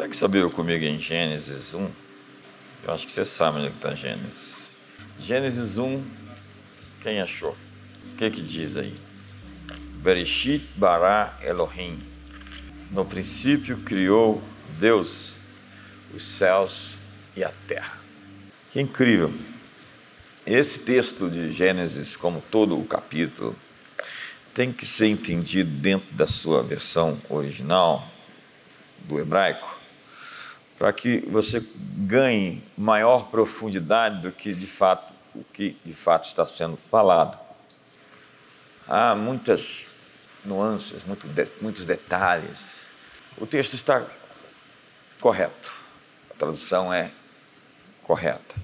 Pega saber comigo em Gênesis 1. Eu acho que você sabe onde é está Gênesis. Gênesis 1, quem achou? O que que diz aí? Bereshit bara Elohim. No princípio criou Deus os céus e a terra. Que incrível! Esse texto de Gênesis, como todo o capítulo, tem que ser entendido dentro da sua versão original do hebraico, para que você ganhe maior profundidade do que de fato o que de fato está sendo falado. Há muitas nuances, muitos detalhes. O texto está correto, a tradução é correta.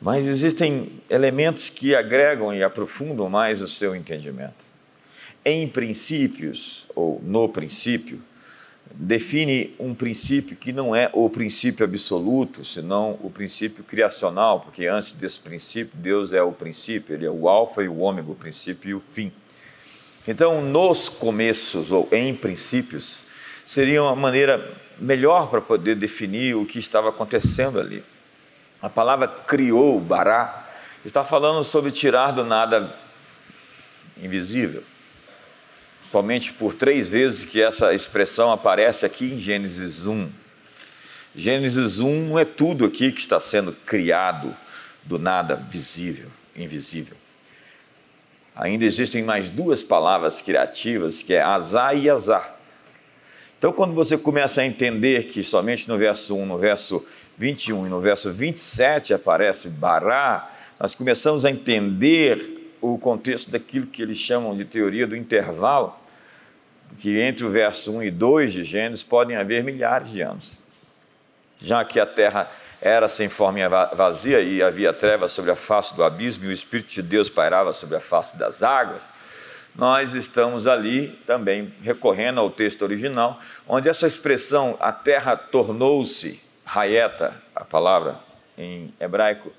Mas existem elementos que agregam e aprofundam mais o seu entendimento. Em princípios, ou no princípio, define um princípio que não é o princípio absoluto, senão o princípio criacional, porque antes desse princípio, Deus é o princípio, Ele é o Alfa e o Ômega, o princípio e o fim. Então, nos começos, ou em princípios, seria uma maneira melhor para poder definir o que estava acontecendo ali. A palavra criou, bará, está falando sobre tirar do nada invisível somente por três vezes que essa expressão aparece aqui em Gênesis 1. Gênesis 1 é tudo aqui que está sendo criado do nada visível, invisível. Ainda existem mais duas palavras criativas, que é azar e azar. Então, quando você começa a entender que somente no verso 1, no verso 21 e no verso 27 aparece bará, nós começamos a entender o contexto daquilo que eles chamam de teoria do intervalo que entre o verso 1 e 2 de Gênesis podem haver milhares de anos. Já que a terra era sem forma e vazia e havia trevas sobre a face do abismo e o Espírito de Deus pairava sobre a face das águas, nós estamos ali também recorrendo ao texto original, onde essa expressão a terra tornou-se, raieta, a palavra em hebraico,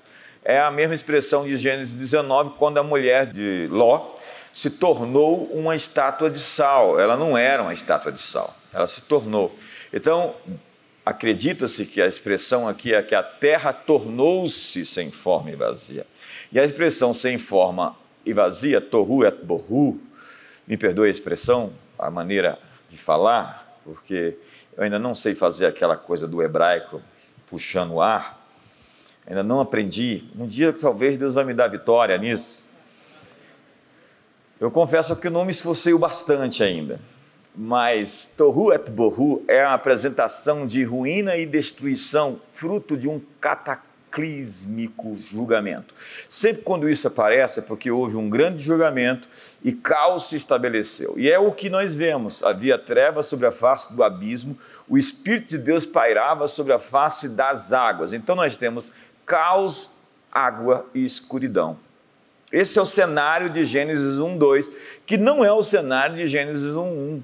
é a mesma expressão de Gênesis 19, quando a mulher de Ló se tornou uma estátua de sal. Ela não era uma estátua de sal, ela se tornou. Então, acredita-se que a expressão aqui é que a terra tornou-se sem forma e vazia. E a expressão sem forma e vazia, tohu et bohu, me perdoe a expressão, a maneira de falar, porque eu ainda não sei fazer aquela coisa do hebraico puxando o ar, ainda não aprendi. Um dia talvez Deus vai me dar vitória nisso. Eu confesso que não me esforcei bastante ainda, mas Tohu et Bohu é a apresentação de ruína e destruição, fruto de um cataclísmico julgamento. Sempre quando isso aparece é porque houve um grande julgamento e caos se estabeleceu. E é o que nós vemos: havia trevas sobre a face do abismo, o Espírito de Deus pairava sobre a face das águas. Então nós temos caos, água e escuridão. Esse é o cenário de Gênesis 1, 2, que não é o cenário de Gênesis 1, 1.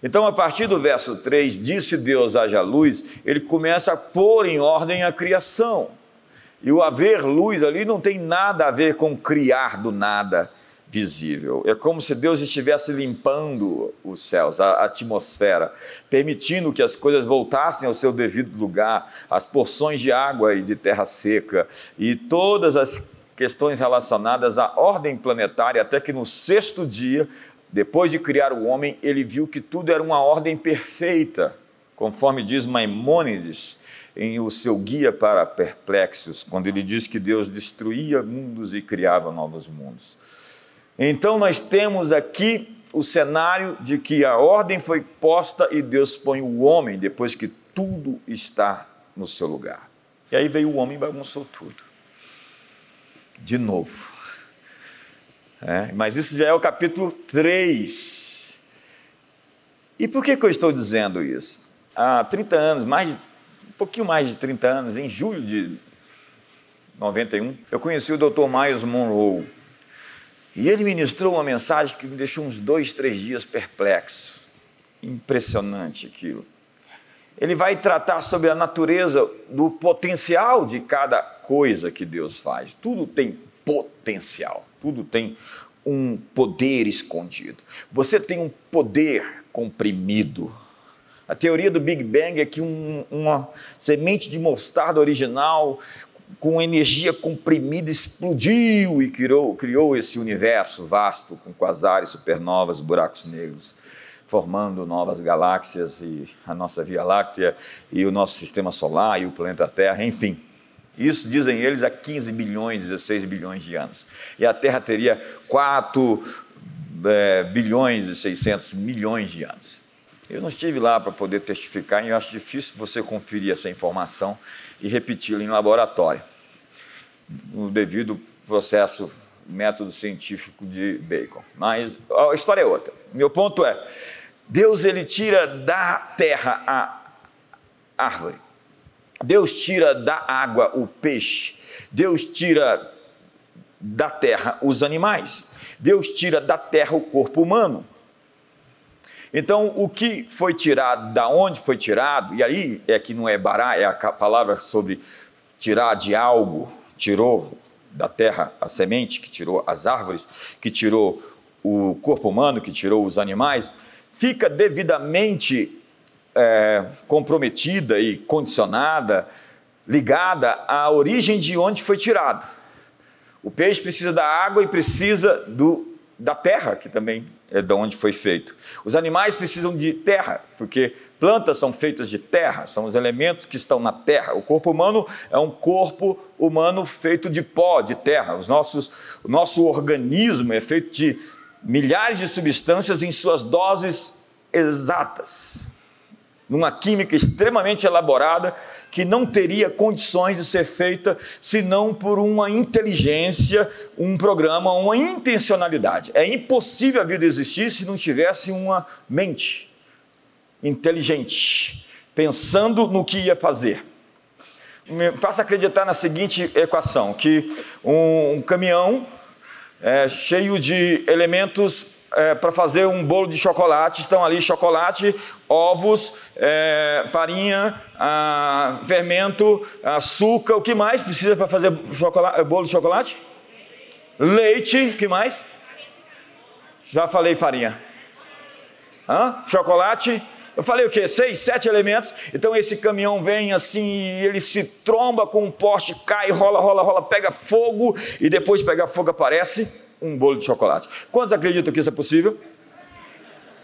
Então, a partir do verso 3, disse Deus haja luz, ele começa a pôr em ordem a criação. E o haver luz ali não tem nada a ver com criar do nada visível. É como se Deus estivesse limpando os céus, a atmosfera, permitindo que as coisas voltassem ao seu devido lugar, as porções de água e de terra seca e todas as questões relacionadas à ordem planetária, até que no sexto dia, depois de criar o homem, ele viu que tudo era uma ordem perfeita, conforme diz Maimônides em o seu guia para perplexos, quando ele diz que Deus destruía mundos e criava novos mundos. Então nós temos aqui o cenário de que a ordem foi posta e Deus põe o homem depois que tudo está no seu lugar. E aí veio o homem e bagunçou tudo de novo. É, mas isso já é o capítulo 3. E por que, que eu estou dizendo isso? Há 30 anos, mais, um pouquinho mais de 30 anos, em julho de 91, eu conheci o Dr. Miles Monroe. E ele ministrou uma mensagem que me deixou uns dois, três dias perplexo. Impressionante aquilo. Ele vai tratar sobre a natureza do potencial de cada coisa que Deus faz. Tudo tem potencial, tudo tem um poder escondido. Você tem um poder comprimido, A teoria do Big Bang é que um, uma semente de mostarda original com energia comprimida explodiu e criou, criou esse universo vasto com quasares, supernovas, buracos negros, formando novas galáxias e a nossa Via Láctea e o nosso sistema solar e o planeta Terra, enfim. Isso dizem eles há 15 bilhões, 16 bilhões de anos. E a Terra teria 4 é, bilhões e 600 milhões de anos. Eu não estive lá para poder testificar e eu acho difícil você conferir essa informação e repeti-la em laboratório, no devido processo, método científico de Bacon. Mas a história é outra. Meu ponto é, Deus ele tira da terra a árvore. Deus tira da água o peixe. Deus tira da terra os animais. Deus tira da terra o corpo humano. Então, o que foi tirado, da onde foi tirado, e aí é que não é bará, é a palavra sobre tirar de algo, tirou da terra a semente, que tirou as árvores, que tirou o corpo humano, que tirou os animais, fica devidamente é, comprometida e condicionada, ligada à origem de onde foi tirado. O peixe precisa da água e precisa do, da terra, que também é de onde foi feito. Os animais precisam de terra, porque plantas são feitas de terra, são os elementos que estão na terra. O corpo humano é um corpo humano feito de pó, de terra. Os nossos, o nosso organismo é feito de milhares de substâncias em suas doses exatas numa química extremamente elaborada que não teria condições de ser feita senão por uma inteligência, um programa, uma intencionalidade. É impossível a vida existir se não tivesse uma mente inteligente, pensando no que ia fazer. Me faça acreditar na seguinte equação: que um, um caminhão é, cheio de elementos é, para fazer um bolo de chocolate, estão ali chocolate, ovos, é, farinha, a, fermento, açúcar, o que mais precisa para fazer bolo de chocolate? Leite, o que mais? Já falei farinha. Hã? Chocolate. Eu falei o quê? Seis, sete elementos. Então esse caminhão vem assim, ele se tromba com um poste, cai, rola, rola, rola, pega fogo e depois pega fogo aparece um bolo de chocolate. Quantos acreditam que isso é possível?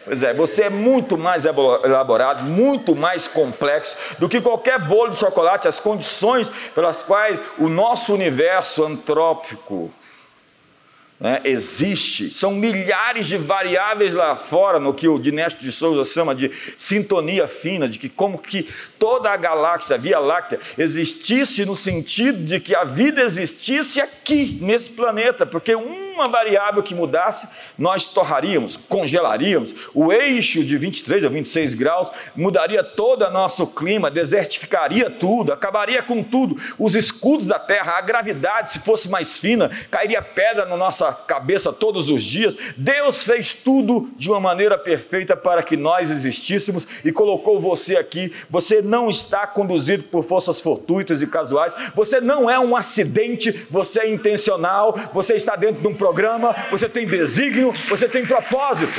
Pois é, você é muito mais elaborado, muito mais complexo do que qualquer bolo de chocolate, as condições pelas quais o nosso universo antrópico né, existe. São milhares de variáveis lá fora, no que o Dinésto de Souza chama de sintonia fina, de que como que toda a galáxia, a Via Láctea, existisse no sentido de que a vida existisse aqui, nesse planeta, porque uma variável que mudasse, nós torraríamos, congelaríamos, o eixo de 23 a 26 graus mudaria todo o nosso clima, desertificaria tudo, acabaria com tudo, os escudos da Terra, a gravidade, se fosse mais fina, cairia pedra na nossa cabeça todos os dias. Deus fez tudo de uma maneira perfeita para que nós existíssemos e colocou você aqui. Você não está conduzido por forças fortuitas e casuais, você não é um acidente, você é intencional, você está dentro de um programa, você tem desígnio, você tem propósito.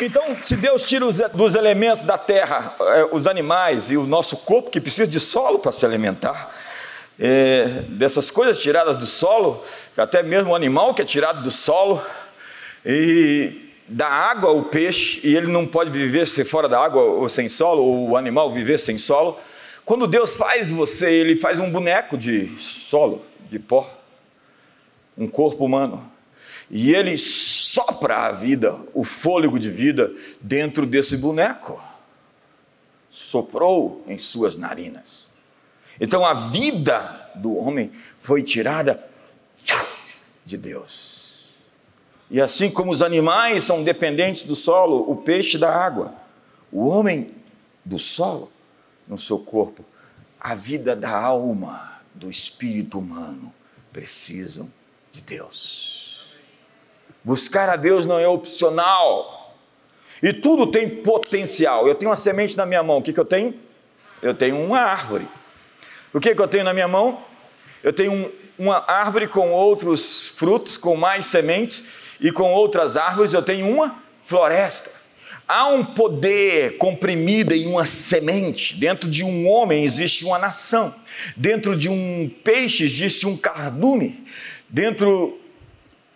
Então, se Deus tira os, dos elementos da terra eh, os animais e o nosso corpo, que precisa de solo para se alimentar, é, dessas coisas tiradas do solo, até mesmo o animal que é tirado do solo, e da água o peixe, e ele não pode viver se fora da água ou sem solo, ou o animal viver sem solo. Quando Deus faz você, Ele faz um boneco de solo, de pó, um corpo humano, e Ele sopra a vida, o fôlego de vida, dentro desse boneco. Soprou em suas narinas. Então a vida do homem foi tirada de Deus. E assim como os animais são dependentes do solo, o peixe da água, o homem do solo no seu corpo, a vida da alma, do espírito humano, precisam de Deus. Buscar a Deus não é opcional. E tudo tem potencial. Eu tenho uma semente na minha mão. O que, que eu tenho? Eu tenho uma árvore. O que, que eu tenho na minha mão? Eu tenho um, uma árvore com outros frutos, com mais sementes, e com outras árvores eu tenho uma floresta. Há um poder comprimido em uma semente. Dentro de um homem existe uma nação. Dentro de um peixe existe um cardume. Dentro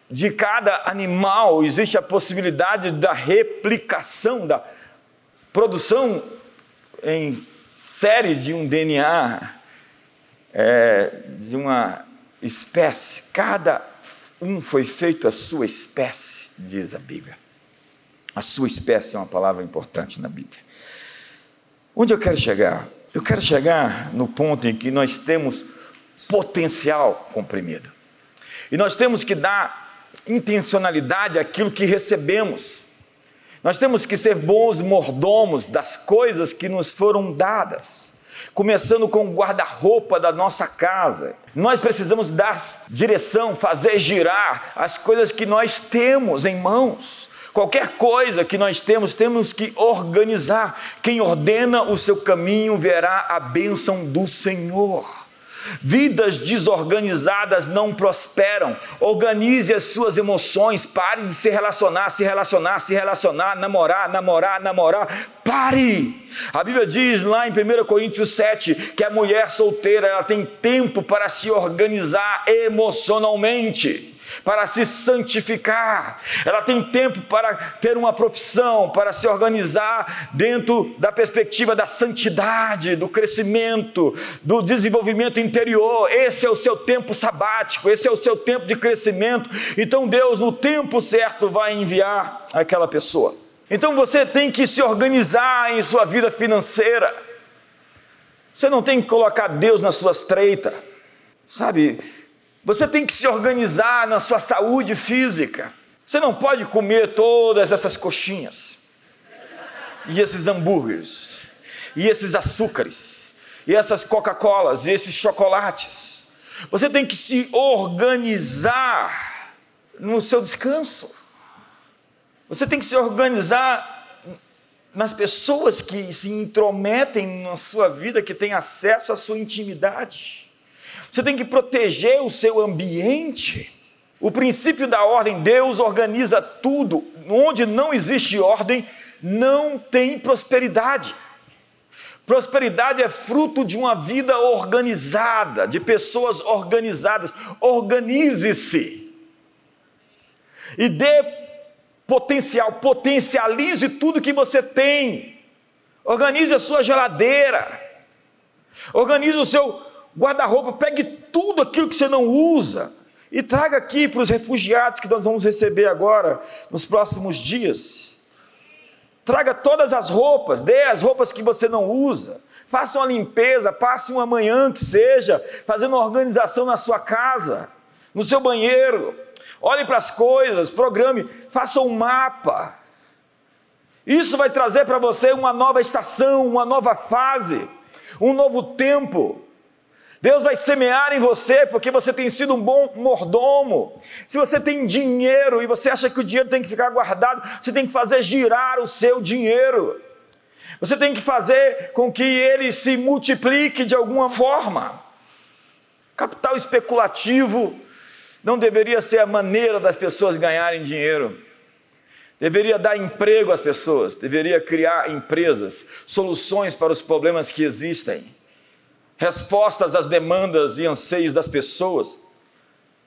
de cada animal existe a possibilidade da replicação, da produção em série de um DNA é, de uma espécie. Cada um foi feito a sua espécie, diz a Bíblia. A sua espécie é uma palavra importante na Bíblia. Onde eu quero chegar? Eu quero chegar no ponto em que nós temos potencial comprimido. E nós temos que dar intencionalidade àquilo que recebemos. Nós temos que ser bons mordomos das coisas que nos foram dadas. Começando com o guarda-roupa da nossa casa. Nós precisamos dar direção, fazer girar as coisas que nós temos em mãos. Qualquer coisa que nós temos, temos que organizar. Quem ordena o seu caminho verá a bênção do Senhor. Vidas desorganizadas não prosperam. Organize as suas emoções. Pare de se relacionar, se relacionar, se relacionar, namorar, namorar, namorar. Pare! A Bíblia diz lá em 1 Coríntios 7 que a mulher solteira ela tem tempo para se organizar emocionalmente para se santificar, ela tem tempo para ter uma profissão, para se organizar dentro da perspectiva da santidade, do crescimento, do desenvolvimento interior. Esse é o seu tempo sabático, esse é o seu tempo de crescimento. Então Deus, no tempo certo, vai enviar aquela pessoa. Então você tem que se organizar em sua vida financeira. Você não tem que colocar Deus nas suas treitas. Sabe, você tem que se organizar na sua saúde física. Você não pode comer todas essas coxinhas, e esses hambúrgueres, e esses açúcares, e essas Coca-Colas, e esses chocolates. Você tem que se organizar no seu descanso. Você tem que se organizar nas pessoas que se intrometem na sua vida, que têm acesso à sua intimidade. Você tem que proteger o seu ambiente. O princípio da ordem, Deus organiza tudo. Onde não existe ordem, não tem prosperidade. Prosperidade é fruto de uma vida organizada, de pessoas organizadas. Organize-se. E dê potencial, potencialize tudo que você tem. Organize a sua geladeira. Organize o seu guarda-roupa, pegue tudo aquilo que você não usa e traga aqui para os refugiados que nós vamos receber agora, nos próximos dias. Traga todas as roupas, dê as roupas que você não usa. Faça uma limpeza, passe uma manhã que seja, fazendo uma organização na sua casa, no seu banheiro. Olhe para as coisas, programe, faça um mapa. Isso vai trazer para você uma nova estação, uma nova fase, um novo tempo. Deus vai semear em você porque você tem sido um bom mordomo. Se você tem dinheiro e você acha que o dinheiro tem que ficar guardado, você tem que fazer girar o seu dinheiro. Você tem que fazer com que ele se multiplique de alguma forma. Capital especulativo não deveria ser a maneira das pessoas ganharem dinheiro. Deveria dar emprego às pessoas, deveria criar empresas, soluções para os problemas que existem respostas às demandas e anseios das pessoas.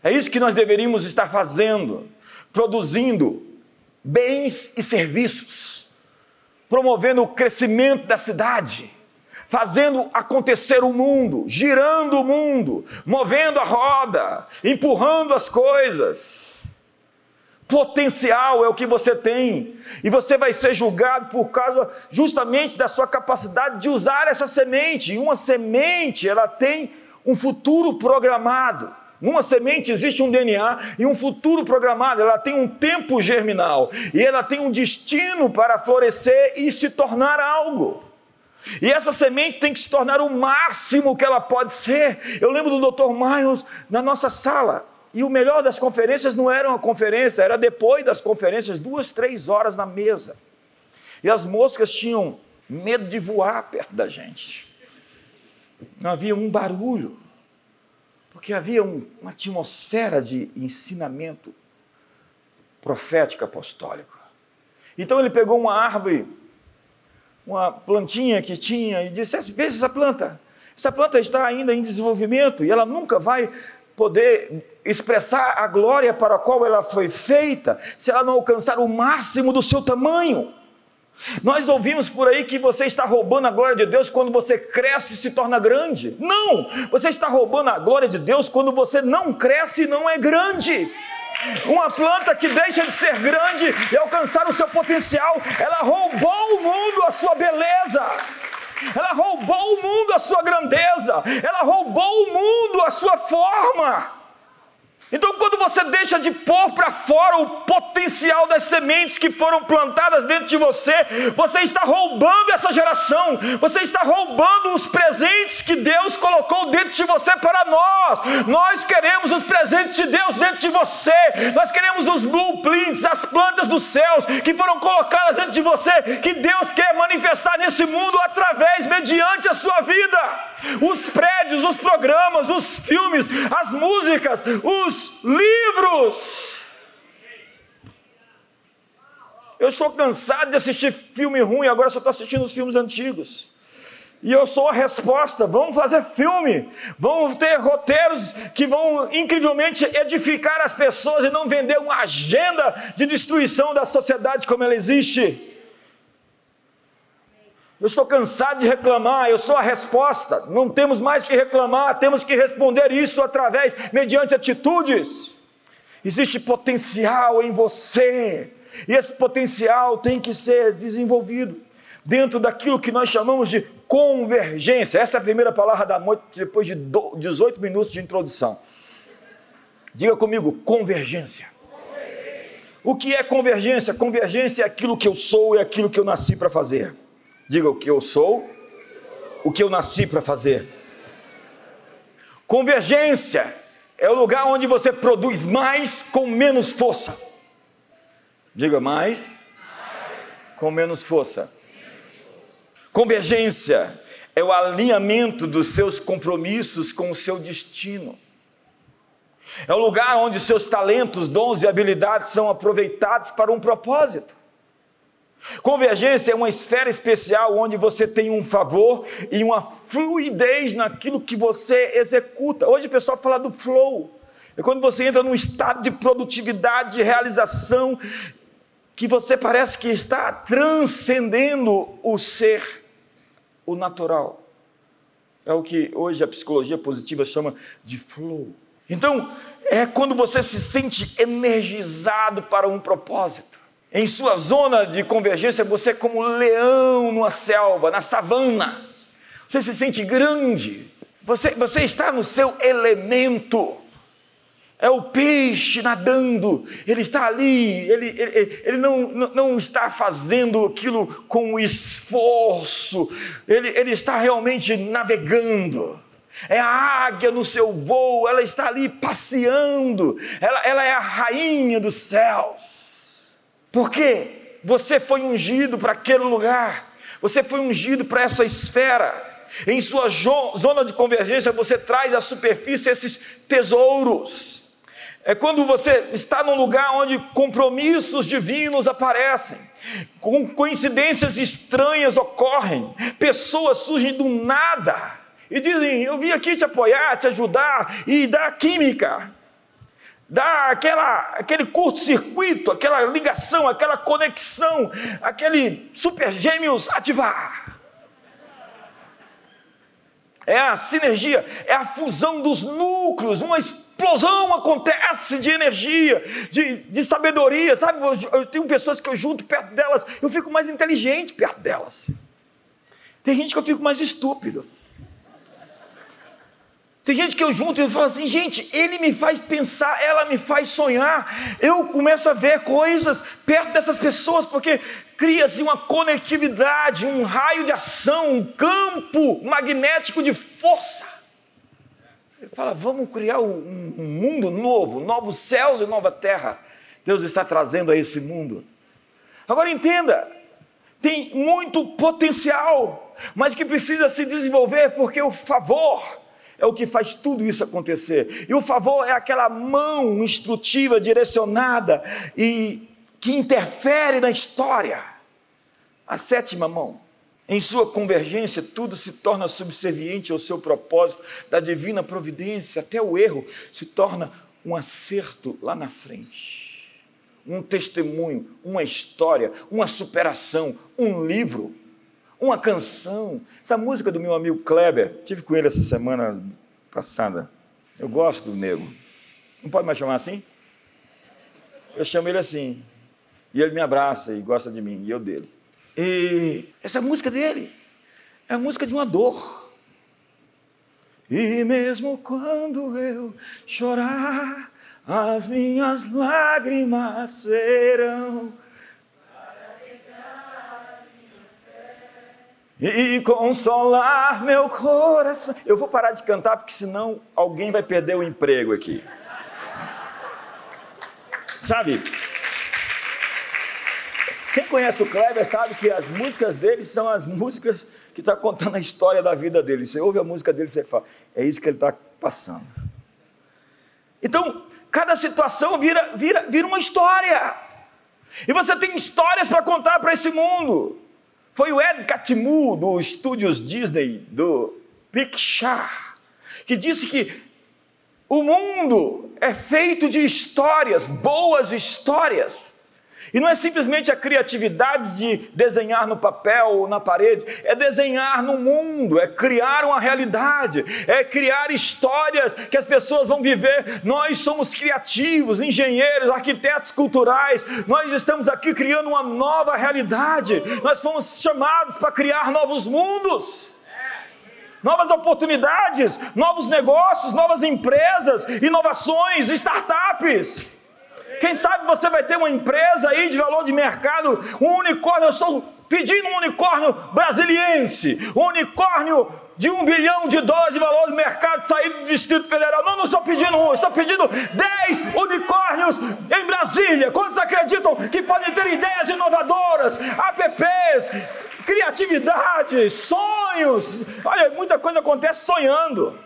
É isso que nós deveríamos estar fazendo, produzindo bens e serviços, promovendo o crescimento da cidade, fazendo acontecer o mundo, girando o mundo, movendo a roda, empurrando as coisas. Potencial é o que você tem, e você vai ser julgado por causa justamente da sua capacidade de usar essa semente. E uma semente, ela tem um futuro programado. Numa semente existe um DNA e um futuro programado, ela tem um tempo germinal e ela tem um destino para florescer e se tornar algo. E essa semente tem que se tornar o máximo que ela pode ser. Eu lembro do Dr. Miles na nossa sala. E o melhor das conferências não era uma conferência, era depois das conferências, duas, três horas na mesa. E as moscas tinham medo de voar perto da gente. Não havia um barulho, porque havia um, uma atmosfera de ensinamento profético apostólico. Então ele pegou uma árvore, uma plantinha que tinha, e disse: Veja essa planta. Essa planta está ainda em desenvolvimento e ela nunca vai poder expressar a glória para a qual ela foi feita se ela não alcançar o máximo do seu tamanho. Nós ouvimos por aí que você está roubando a glória de Deus quando você cresce e se torna grande. Não! Você está roubando a glória de Deus quando você não cresce e não é grande. Uma planta que deixa de ser grande e alcançar o seu potencial, ela roubou o mundo a sua beleza. Ela roubou o mundo a sua grandeza. Ela roubou o mundo a sua forma. Então, quando você deixa de pôr para fora o potencial das sementes que foram plantadas dentro de você, você está roubando essa geração, você está roubando os presentes que Deus colocou dentro de você para nós. Nós queremos os presentes de Deus dentro de você, nós queremos os blueprints, as plantas dos céus que foram colocadas dentro de você, que Deus quer manifestar nesse mundo através, mediante a sua vida os prédios, os programas, os filmes, as músicas, os livros. Eu estou cansado de assistir filme ruim, agora só estou assistindo os filmes antigos. E eu sou a resposta. Vamos fazer filme, vamos ter roteiros que vão incrivelmente edificar as pessoas e não vender uma agenda de destruição da sociedade como ela existe. Eu estou cansado de reclamar, eu sou a resposta. Não temos mais que reclamar, temos que responder isso através, mediante atitudes. Existe potencial em você, e esse potencial tem que ser desenvolvido dentro daquilo que nós chamamos de convergência. Essa é a primeira palavra da noite, depois de 18 minutos de introdução. Diga comigo, convergência. O que é convergência? Convergência é aquilo que eu sou e aquilo que eu nasci para fazer. Diga o que eu sou, o que eu nasci para fazer. Convergência é o lugar onde você produz mais com menos força. Diga mais, com menos força. Convergência é o alinhamento dos seus compromissos com o seu destino. É o lugar onde seus talentos, dons e habilidades são aproveitados para um propósito. Convergência é uma esfera especial onde você tem um favor e uma fluidez naquilo que você executa. Hoje o pessoal fala do flow. É quando você entra num estado de produtividade, de realização, que você parece que está transcendendo o ser, o natural. É o que hoje a psicologia positiva chama de flow. Então, é quando você se sente energizado para um propósito. Em sua zona de convergência, você é como um leão numa selva, na savana. Você se sente grande. Você, você está no seu elemento. É o peixe nadando, ele está ali, ele, ele, ele não, não está fazendo aquilo com esforço, ele, ele está realmente navegando. É a águia no seu voo, ela está ali passeando, ela, ela é a rainha dos céus. Porque você foi ungido para aquele lugar, você foi ungido para essa esfera. Em sua zona de convergência, você traz à superfície esses tesouros. É quando você está num lugar onde compromissos divinos aparecem, coincidências estranhas ocorrem, pessoas surgem do nada e dizem: Eu vim aqui te apoiar, te ajudar e dar química dá aquela, aquele curto-circuito, aquela ligação, aquela conexão, aquele super gêmeos ativar. É a sinergia, é a fusão dos núcleos, uma explosão acontece de energia, de, de sabedoria, sabe? Eu, eu tenho pessoas que eu junto perto delas, eu fico mais inteligente perto delas. Tem gente que eu fico mais estúpido. Tem gente que eu junto e falo assim, gente, ele me faz pensar, ela me faz sonhar. Eu começo a ver coisas perto dessas pessoas, porque cria-se uma conectividade, um raio de ação, um campo magnético de força. Ele fala, vamos criar um, um mundo novo, novos céus e nova terra. Deus está trazendo a esse mundo. Agora entenda, tem muito potencial, mas que precisa se desenvolver porque o favor é o que faz tudo isso acontecer. E o favor é aquela mão instrutiva, direcionada e que interfere na história. A sétima mão. Em sua convergência, tudo se torna subserviente ao seu propósito da divina providência, até o erro se torna um acerto lá na frente. Um testemunho, uma história, uma superação, um livro, uma canção. Essa música do meu amigo Kleber, tive com ele essa semana passada. Eu gosto do nego. Não pode mais chamar assim? Eu chamo ele assim. E ele me abraça e gosta de mim, e eu dele. E essa música dele. É a música de uma dor. E mesmo quando eu chorar, as minhas lágrimas serão. E consolar meu coração. Eu vou parar de cantar porque senão alguém vai perder o emprego aqui. Sabe? Quem conhece o Kleber sabe que as músicas dele são as músicas que estão tá contando a história da vida dele. Você ouve a música dele e você fala, é isso que ele está passando. Então, cada situação vira, vira, vira uma história. E você tem histórias para contar para esse mundo. Foi o Ed Catmull, do Estúdios Disney, do Pixar, que disse que o mundo é feito de histórias, boas histórias. E não é simplesmente a criatividade de desenhar no papel ou na parede, é desenhar no mundo, é criar uma realidade, é criar histórias que as pessoas vão viver. Nós somos criativos, engenheiros, arquitetos culturais, nós estamos aqui criando uma nova realidade, nós fomos chamados para criar novos mundos novas oportunidades, novos negócios, novas empresas, inovações, startups. Quem sabe você vai ter uma empresa aí de valor de mercado, um unicórnio. Eu estou pedindo um unicórnio brasiliense, um unicórnio de um bilhão de dólares de valor de mercado saído do Distrito Federal. Não, não estou pedindo um, estou pedindo 10 unicórnios em Brasília. Quantos acreditam que podem ter ideias inovadoras, apps, criatividade, sonhos? Olha, muita coisa acontece sonhando.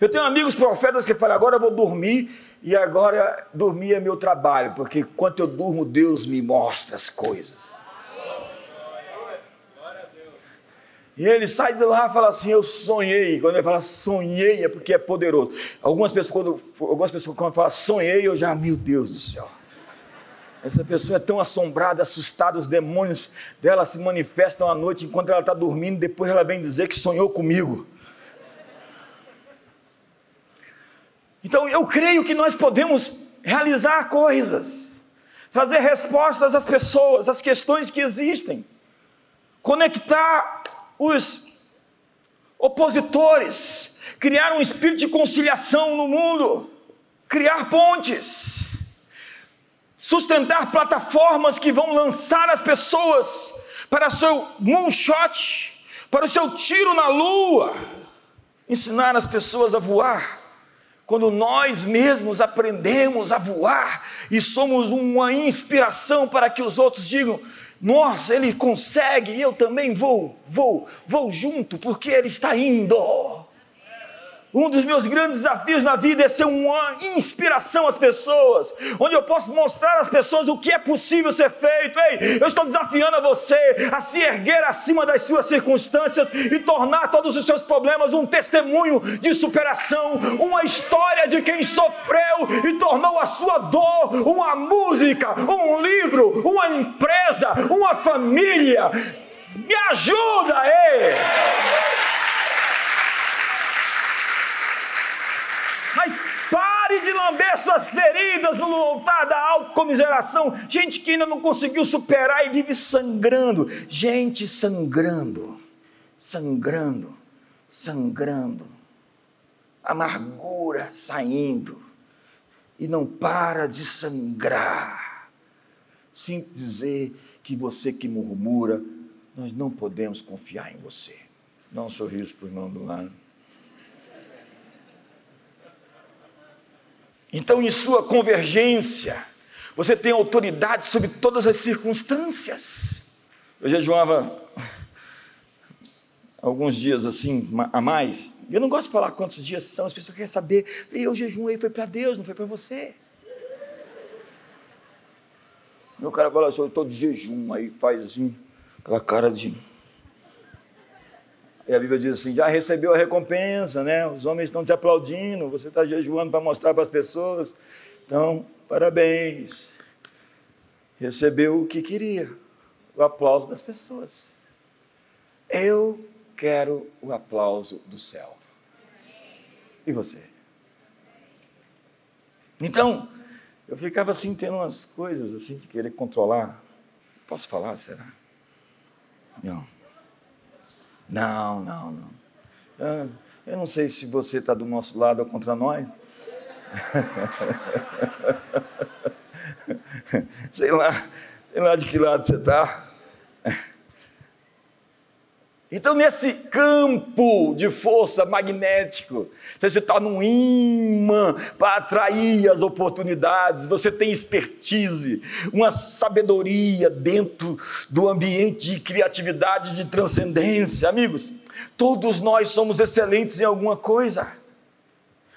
Eu tenho amigos profetas que falam: agora eu vou dormir e agora dormir é meu trabalho, porque enquanto eu durmo, Deus me mostra as coisas. E ele sai de lá e fala assim: Eu sonhei. Quando ele fala sonhei, é porque é poderoso. Algumas pessoas, quando, algumas pessoas, quando falam sonhei, eu já, meu Deus do céu. Essa pessoa é tão assombrada, assustada, os demônios dela se manifestam à noite enquanto ela está dormindo, depois ela vem dizer que sonhou comigo. Então eu creio que nós podemos realizar coisas, trazer respostas às pessoas, às questões que existem, conectar os opositores, criar um espírito de conciliação no mundo, criar pontes, sustentar plataformas que vão lançar as pessoas para seu moonshot, para o seu tiro na lua, ensinar as pessoas a voar quando nós mesmos aprendemos a voar e somos uma inspiração para que os outros digam: nossa, ele consegue, eu também vou, vou, vou junto, porque ele está indo. Um dos meus grandes desafios na vida é ser uma inspiração às pessoas, onde eu posso mostrar às pessoas o que é possível ser feito. Ei, eu estou desafiando a você a se erguer acima das suas circunstâncias e tornar todos os seus problemas um testemunho de superação, uma história de quem sofreu e tornou a sua dor uma música, um livro, uma empresa, uma família. Me ajuda, ei! Mas pare de lamber suas feridas no altar da autocomiseração. Gente que ainda não conseguiu superar e vive sangrando. Gente sangrando, sangrando, sangrando. Amargura saindo. E não para de sangrar. Sem dizer que você que murmura, nós não podemos confiar em você. Dá um sorriso para o irmão do lado. Então, em sua convergência, você tem autoridade sobre todas as circunstâncias. Eu jejuava alguns dias assim a mais. Eu não gosto de falar quantos dias são, as pessoas querem saber. Eu jejuei, foi para Deus, não foi para você. O cara fala assim, eu estou de jejum, aí faz assim, aquela cara de. E a Bíblia diz assim: já recebeu a recompensa, né? Os homens estão te aplaudindo, você está jejuando para mostrar para as pessoas. Então, parabéns. Recebeu o que queria, o aplauso das pessoas. Eu quero o aplauso do céu. E você? Então, eu ficava assim, tendo umas coisas assim de querer controlar. Posso falar, será? Não. Não, não, não. Ah, eu não sei se você está do nosso lado ou contra nós. sei lá, sei lá de que lado você está. Então, nesse campo de força magnético, você se torna um imã para atrair as oportunidades, você tem expertise, uma sabedoria dentro do ambiente de criatividade, de transcendência. Amigos, todos nós somos excelentes em alguma coisa,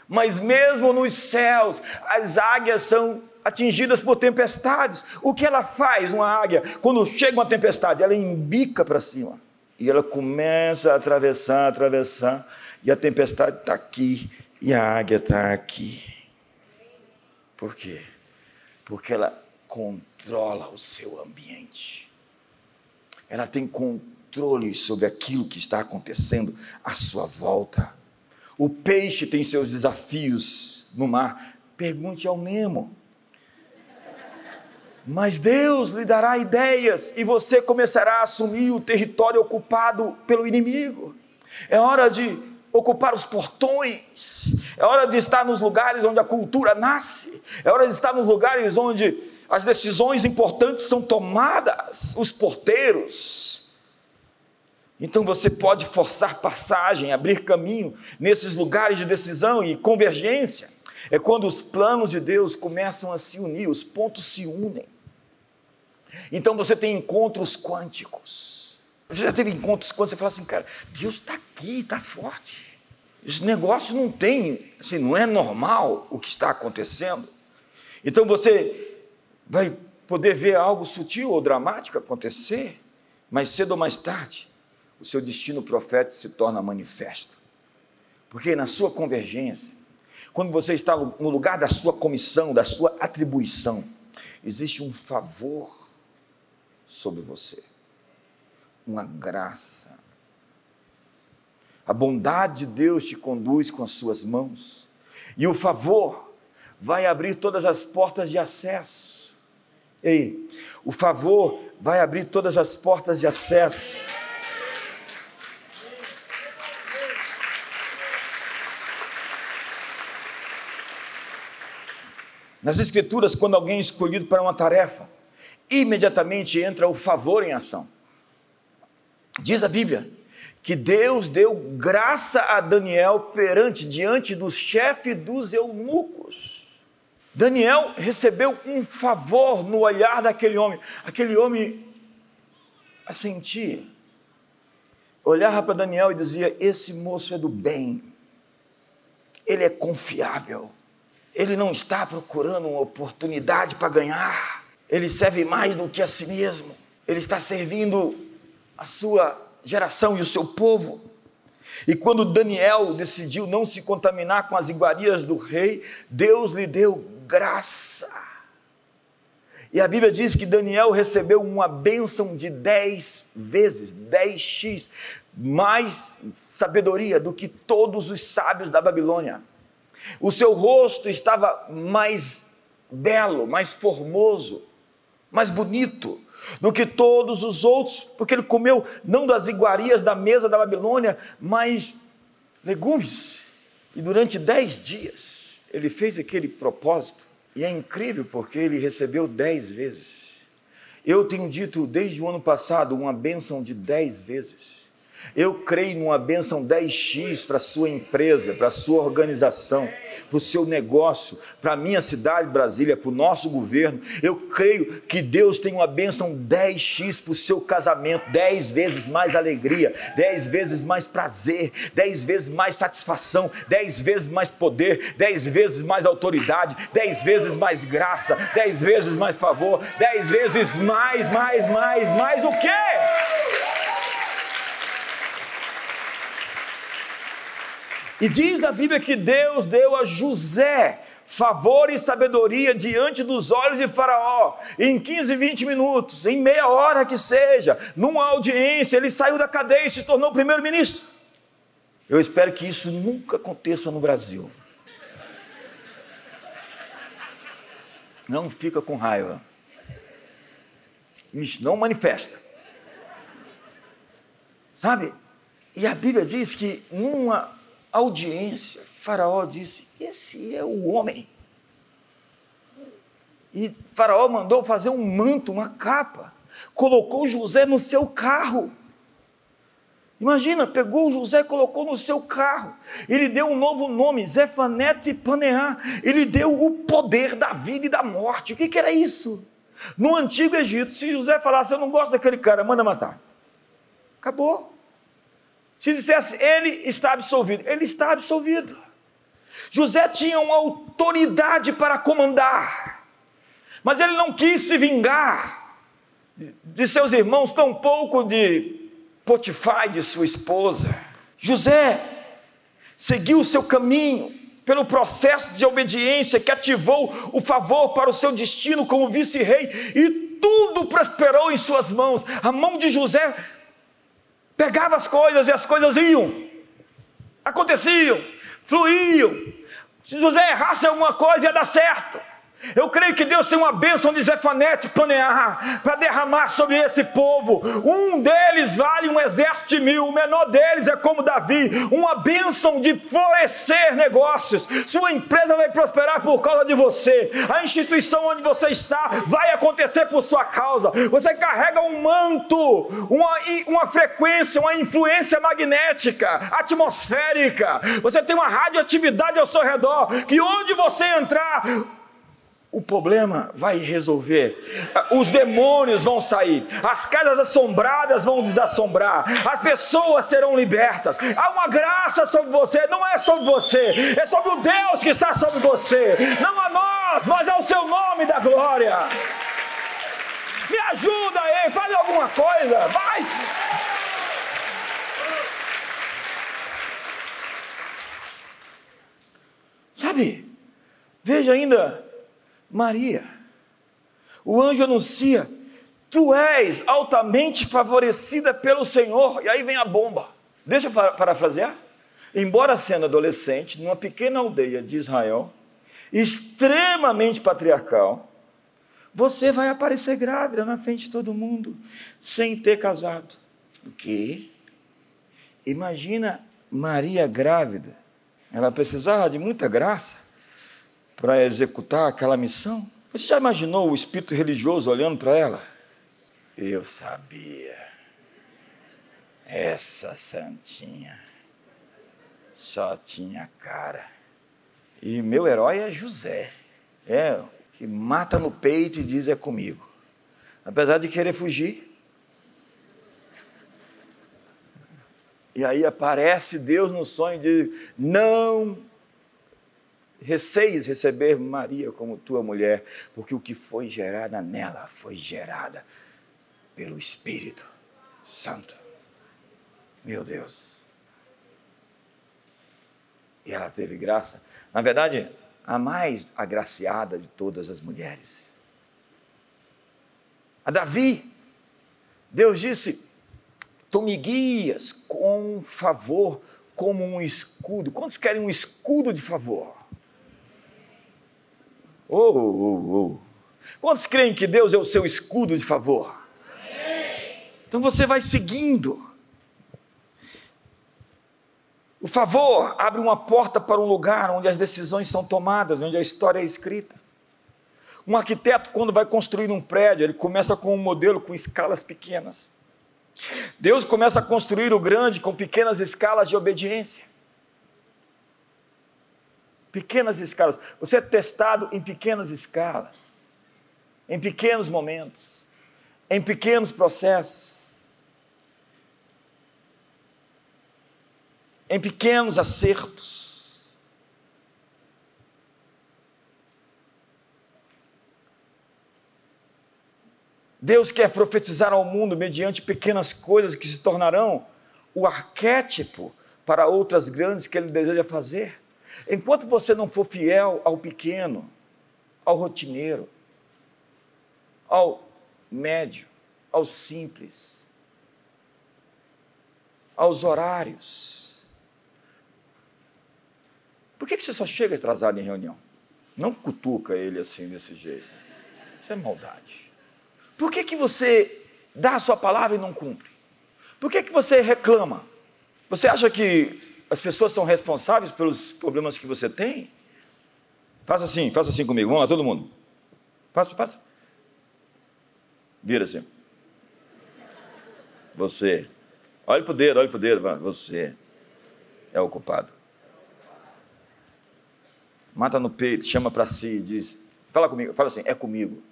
mas mesmo nos céus, as águias são atingidas por tempestades. O que ela faz, uma águia, quando chega uma tempestade? Ela embica para cima e ela começa a atravessar, atravessar, e a tempestade está aqui, e a águia está aqui. Por quê? Porque ela controla o seu ambiente. Ela tem controle sobre aquilo que está acontecendo à sua volta. O peixe tem seus desafios no mar. Pergunte ao Nemo. Mas Deus lhe dará ideias e você começará a assumir o território ocupado pelo inimigo. É hora de ocupar os portões, é hora de estar nos lugares onde a cultura nasce, é hora de estar nos lugares onde as decisões importantes são tomadas, os porteiros. Então você pode forçar passagem, abrir caminho nesses lugares de decisão e convergência. É quando os planos de Deus começam a se unir, os pontos se unem. Então você tem encontros quânticos. Você já teve encontros quânticos, você fala assim, cara, Deus está aqui, está forte. Esse negócio não tem, assim, não é normal o que está acontecendo. Então você vai poder ver algo sutil ou dramático acontecer, mas cedo ou mais tarde, o seu destino profético se torna manifesto. Porque na sua convergência, quando você está no lugar da sua comissão, da sua atribuição, existe um favor sobre você. Uma graça. A bondade de Deus te conduz com as suas mãos. E o favor vai abrir todas as portas de acesso. Ei, o favor vai abrir todas as portas de acesso. Nas Escrituras, quando alguém é escolhido para uma tarefa, imediatamente entra o favor em ação. Diz a Bíblia que Deus deu graça a Daniel perante, diante do chefe dos eunucos. Daniel recebeu um favor no olhar daquele homem. Aquele homem assentia, olhava para Daniel e dizia: Esse moço é do bem, ele é confiável, ele não está procurando uma oportunidade para ganhar ele serve mais do que a si mesmo. Ele está servindo a sua geração e o seu povo. E quando Daniel decidiu não se contaminar com as iguarias do rei, Deus lhe deu graça. E a Bíblia diz que Daniel recebeu uma bênção de dez vezes, dez x mais sabedoria do que todos os sábios da Babilônia. O seu rosto estava mais belo, mais formoso mais bonito do que todos os outros, porque ele comeu não das iguarias da mesa da Babilônia, mas legumes. E durante dez dias ele fez aquele propósito. E é incrível porque ele recebeu dez vezes. Eu tenho dito desde o ano passado uma bênção de dez vezes. Eu creio numa bênção 10x para a sua empresa, para a sua organização, para o seu negócio, para a minha cidade, Brasília, para o nosso governo. Eu creio que Deus tem uma bênção 10x para o seu casamento, 10 vezes mais alegria, 10 vezes mais prazer, 10 vezes mais satisfação, 10 vezes mais poder, 10 vezes mais autoridade, 10 vezes mais graça, 10 vezes mais favor, 10 vezes mais, mais, mais, mais o quê? E diz a Bíblia que Deus deu a José favor e sabedoria diante dos olhos de Faraó, em 15, 20 minutos, em meia hora que seja, numa audiência, ele saiu da cadeia e se tornou primeiro-ministro. Eu espero que isso nunca aconteça no Brasil. Não fica com raiva. Isso não manifesta. Sabe? E a Bíblia diz que numa audiência, Faraó disse: Esse é o homem. E Faraó mandou fazer um manto, uma capa, colocou José no seu carro. Imagina, pegou José, colocou no seu carro. Ele deu um novo nome, Zefanete Paneá. Ele deu o poder da vida e da morte. O que, que era isso? No antigo Egito, se José falasse, eu não gosto daquele cara, manda matar. Acabou. Se dissesse, ele está absolvido, ele está absolvido. José tinha uma autoridade para comandar, mas ele não quis se vingar de seus irmãos, tampouco de Potifar, de sua esposa. José seguiu o seu caminho pelo processo de obediência que ativou o favor para o seu destino como vice-rei e tudo prosperou em suas mãos. A mão de José pegava as coisas e as coisas iam, aconteciam, fluíam. Se José errasse alguma coisa, ia dar certo. Eu creio que Deus tem uma bênção de Zefanete planear para derramar sobre esse povo. Um deles vale um exército de mil, o menor deles é como Davi, uma bênção de florescer negócios. Sua empresa vai prosperar por causa de você, a instituição onde você está vai acontecer por sua causa. Você carrega um manto, uma, uma frequência, uma influência magnética, atmosférica. Você tem uma radioatividade ao seu redor, que onde você entrar, o problema vai resolver, os demônios vão sair, as casas assombradas vão desassombrar, as pessoas serão libertas. Há uma graça sobre você, não é sobre você, é sobre o Deus que está sobre você, não a nós, mas é o seu nome da glória. Me ajuda aí, faz alguma coisa, vai. Sabe, veja ainda Maria. O anjo anuncia: Tu és altamente favorecida pelo Senhor. E aí vem a bomba. Deixa eu parafrasear. Embora sendo adolescente, numa pequena aldeia de Israel, extremamente patriarcal, você vai aparecer grávida na frente de todo mundo, sem ter casado. O quê? Imagina Maria grávida. Ela precisava de muita graça para executar aquela missão? Você já imaginou o espírito religioso olhando para ela? Eu sabia. Essa santinha só tinha cara. E meu herói é José. É, que mata no peito e diz é comigo. Apesar de querer fugir. E aí aparece Deus no sonho e diz: Não receis receber Maria como tua mulher, porque o que foi gerada nela foi gerada pelo Espírito Santo. Meu Deus. E ela teve graça. Na verdade, a mais agraciada de todas as mulheres. A Davi, Deus disse: Tu me guias com favor como um escudo. Quantos querem um escudo de favor? Oh, oh, oh. Quantos creem que Deus é o seu escudo de favor? Então você vai seguindo. O favor abre uma porta para um lugar onde as decisões são tomadas, onde a história é escrita. Um arquiteto, quando vai construir um prédio, ele começa com um modelo com escalas pequenas. Deus começa a construir o grande com pequenas escalas de obediência. Pequenas escalas. Você é testado em pequenas escalas, em pequenos momentos, em pequenos processos, em pequenos acertos. Deus quer profetizar ao mundo mediante pequenas coisas que se tornarão o arquétipo para outras grandes que Ele deseja fazer. Enquanto você não for fiel ao pequeno, ao rotineiro, ao médio, ao simples, aos horários. Por que você só chega atrasado em reunião? Não cutuca ele assim, desse jeito. Isso é maldade. Por que, que você dá a sua palavra e não cumpre? Por que, que você reclama? Você acha que as pessoas são responsáveis pelos problemas que você tem? Faça assim, faça assim comigo. Vamos lá, todo mundo. Faça, faça. Vira assim. Você. Olhe para o dedo, olhe para o dedo. Você é o culpado. Mata no peito, chama para si, diz. Fala comigo, fala assim, é comigo.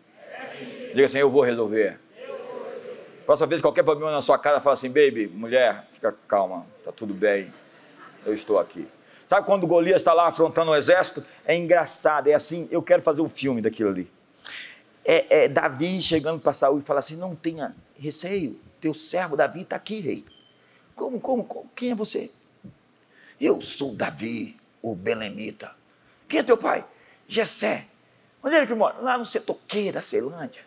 Diga assim: Eu vou resolver. Próxima vez qualquer problema na sua casa, fala assim: Baby, mulher, fica calma, tá tudo bem. Eu estou aqui. Sabe quando Golias está lá afrontando o exército? É engraçado, é assim. Eu quero fazer um filme daquilo ali. É, é Davi chegando para Saul e fala assim: Não tenha receio, teu servo Davi está aqui, rei. Como, como, como? Quem é você? Eu sou Davi, o Belemita. Quem é teu pai? Jessé. Onde é ele que mora? Lá no setor Q da Ceilândia.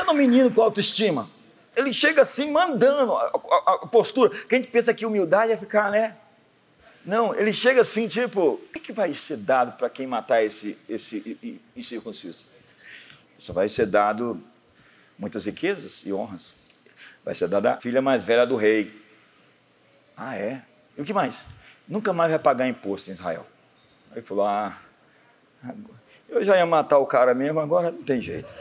É um menino com autoestima. Ele chega assim, mandando a, a, a, postura. Que a gente pensa que humildade é ficar, né? Não, ele chega assim, tipo, o que, vai ser dado para quem matar esse, esse incircunciso? Isso vai ser dado muitas riquezas e honras. Vai ser dada a filha mais velha do rei. Ah, é? E o que mais? Nunca mais vai pagar imposto em Israel. Aí falou: Ah, eu já ia matar o cara mesmo, agora não tem jeito.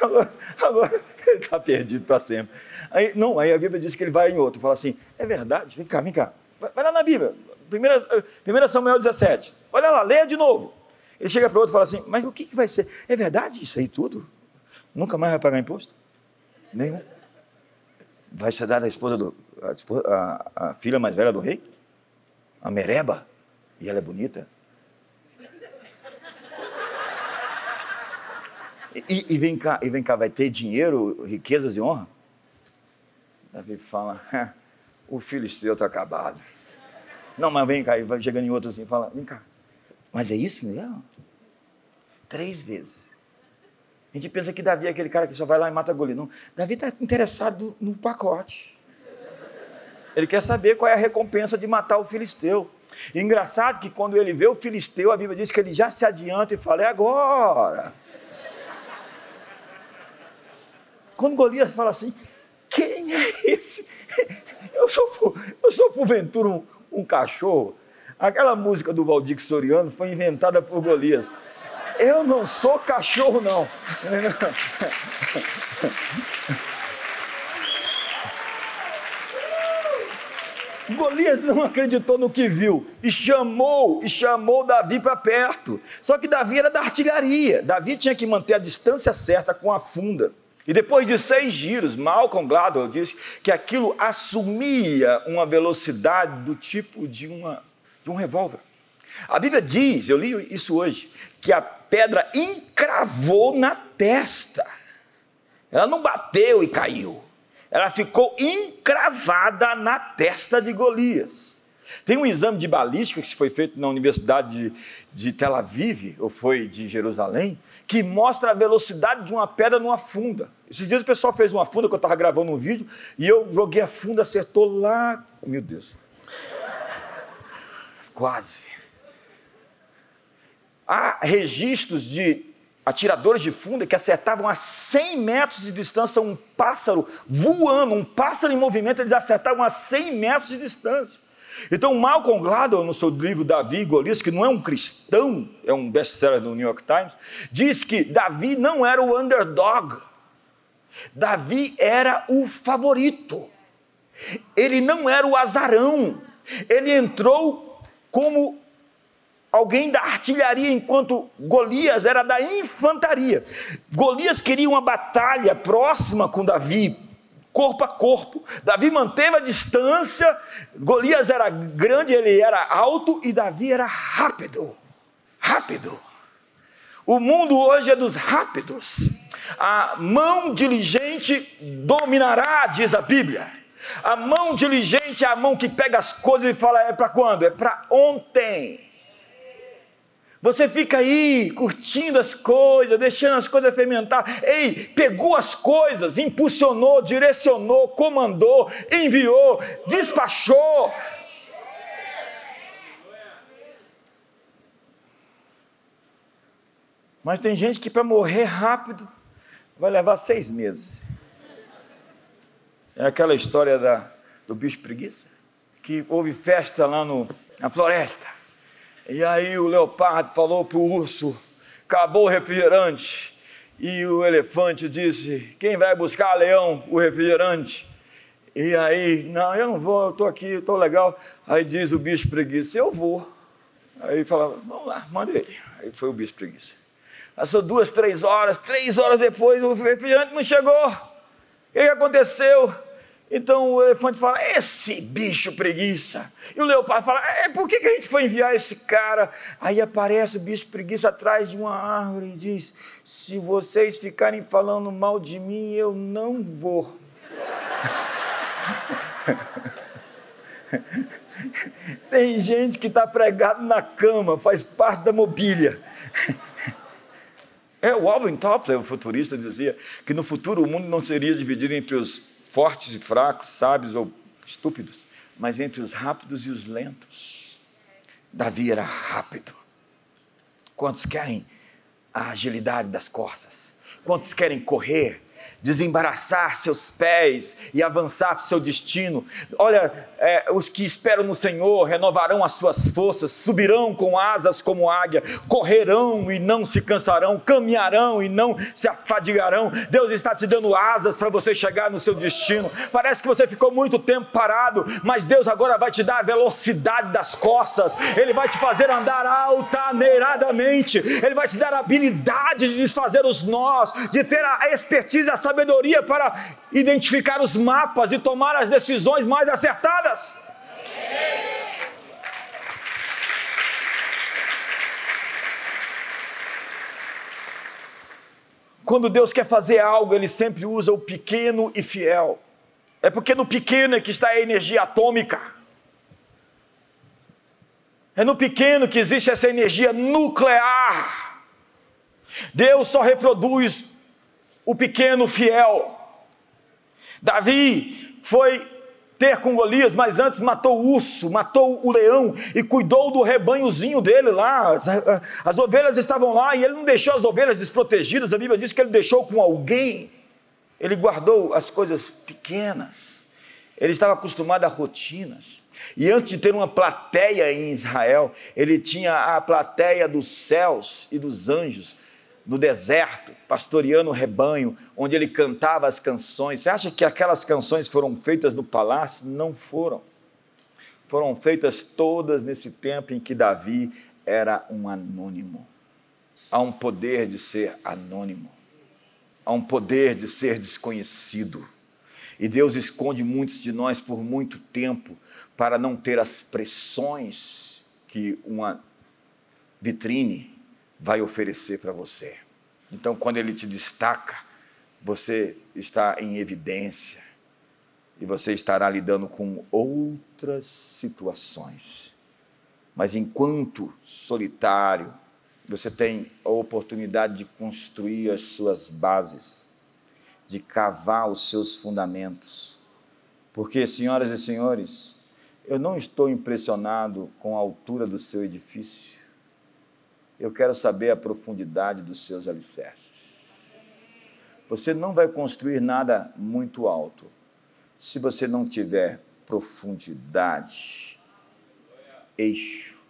agora, agora, ele está perdido para sempre. Aí, não, aí a Bíblia diz que ele vai em outro. Fala assim: é verdade? Vem cá, vem cá. Vai, vai lá na Bíblia. 1 Samuel 17. Olha lá, leia de novo. Ele chega para outro e fala assim: Mas o que, que vai ser? É verdade isso aí tudo? Nunca mais vai pagar imposto? Nenhum. Vai ser dada a esposa do. A, a, a filha mais velha do rei? A Mereba? E ela é bonita? E, e, vem cá, e vem cá, vai ter dinheiro, riquezas e honra? Davi fala, o filisteu está acabado. Não, mas vem cá, e vai chegando em outro assim, fala, vem cá. Mas é isso mesmo? Três vezes. A gente pensa que Davi é aquele cara que só vai lá e mata Golias. Não, Davi está interessado no pacote. Ele quer saber qual é a recompensa de matar o filisteu. E engraçado que quando ele vê o filisteu, a Bíblia diz que ele já se adianta e fala: é agora. Quando Golias fala assim, quem é esse? Eu sou, eu sou porventura um, um cachorro. Aquela música do Valdir Soriano foi inventada por Golias. Eu não sou cachorro, não. Golias não acreditou no que viu e chamou e chamou Davi para perto. Só que Davi era da artilharia. Davi tinha que manter a distância certa com a funda. E depois de seis giros, Malcolm Gladwell diz que aquilo assumia uma velocidade do tipo de, uma, de um revólver. A Bíblia diz, eu li isso hoje, que a pedra encravou na testa. Ela não bateu e caiu. Ela ficou encravada na testa de Golias. Tem um exame de balística que foi feito na Universidade de, de Tel Aviv, ou foi de Jerusalém, que mostra a velocidade de uma pedra numa funda. Esses dias o pessoal fez uma funda que eu estava gravando um vídeo e eu joguei a funda, acertou lá. Meu Deus. Quase. Há registros de atiradores de funda que acertavam a 100 metros de distância um pássaro voando, um pássaro em movimento, eles acertavam a 100 metros de distância. Então, Malcolm Gladwell, no seu livro Davi e Golias, que não é um cristão, é um best-seller do New York Times, diz que Davi não era o underdog. Davi era o favorito. Ele não era o azarão. Ele entrou como alguém da artilharia, enquanto Golias era da infantaria. Golias queria uma batalha próxima com Davi, corpo a corpo. Davi manteve a distância. Golias era grande, ele era alto e Davi era rápido. Rápido. O mundo hoje é dos rápidos. A mão diligente dominará, diz a Bíblia. A mão diligente é a mão que pega as coisas e fala: é para quando? É para ontem. Você fica aí curtindo as coisas, deixando as coisas fermentar. Ei, pegou as coisas, impulsionou, direcionou, comandou, enviou, despachou. Mas tem gente que para morrer rápido vai levar seis meses. É aquela história da, do bicho preguiça, que houve festa lá no, na floresta. E aí o leopardo falou para o urso: acabou o refrigerante. E o elefante disse: Quem vai buscar, leão, o refrigerante? E aí, não, eu não vou, eu estou aqui, eu estou legal. Aí diz o bicho preguiça: Eu vou. Aí fala: Vamos lá, manda ele. Aí foi o bicho preguiça. Passou duas, três horas, três horas depois o refrigerante não chegou. O que aconteceu? Então o elefante fala: esse bicho preguiça. E o leopardo fala: é, por que, que a gente foi enviar esse cara? Aí aparece o bicho preguiça atrás de uma árvore e diz: se vocês ficarem falando mal de mim, eu não vou. Tem gente que está pregado na cama, faz parte da mobília. É, o Alvin Toffler, o futurista, dizia que no futuro o mundo não seria dividido entre os fortes e fracos, sábios ou estúpidos, mas entre os rápidos e os lentos. Davi era rápido. Quantos querem a agilidade das corças? Quantos querem correr desembaraçar seus pés e avançar para o seu destino. Olha, é, os que esperam no Senhor renovarão as suas forças, subirão com asas como águia, correrão e não se cansarão, caminharão e não se afadigarão. Deus está te dando asas para você chegar no seu destino. Parece que você ficou muito tempo parado, mas Deus agora vai te dar a velocidade das costas, Ele vai te fazer andar altaneiradamente, Ele vai te dar a habilidade de desfazer os nós, de ter a expertise, a sabedoria sabedoria para identificar os mapas e tomar as decisões mais acertadas. Quando Deus quer fazer algo, Ele sempre usa o pequeno e fiel. É porque no pequeno é que está a energia atômica. É no pequeno que existe essa energia nuclear. Deus só reproduz o pequeno fiel. Davi foi ter com Golias, mas antes matou o urso, matou o leão e cuidou do rebanhozinho dele lá. As, as, ovelhas estavam lá e ele não deixou as ovelhas desprotegidas. A Bíblia diz que ele deixou com alguém. Ele guardou as coisas pequenas. Ele estava acostumado a rotinas. E antes de ter uma plateia em Israel, ele tinha a plateia dos céus e dos anjos no deserto, pastoreando o rebanho, onde ele cantava as canções. Você acha que aquelas canções foram feitas no palácio? Não foram. Foram feitas todas nesse tempo em que Davi era um anônimo. Há um poder de ser anônimo. Há um poder de ser desconhecido. E Deus esconde muitos de nós por muito tempo para não ter as pressões que uma vitrine vai oferecer para você. Então, quando ele te destaca, você está em evidência e você estará lidando com outras situações. Mas enquanto solitário, você tem a oportunidade de construir as suas bases, de cavar os seus fundamentos. Porque, senhoras e senhores, eu não estou impressionado com a altura do seu edifício eu quero saber a profundidade dos seus alicerces. Você não vai construir nada muito alto se você não tiver profundidade eixo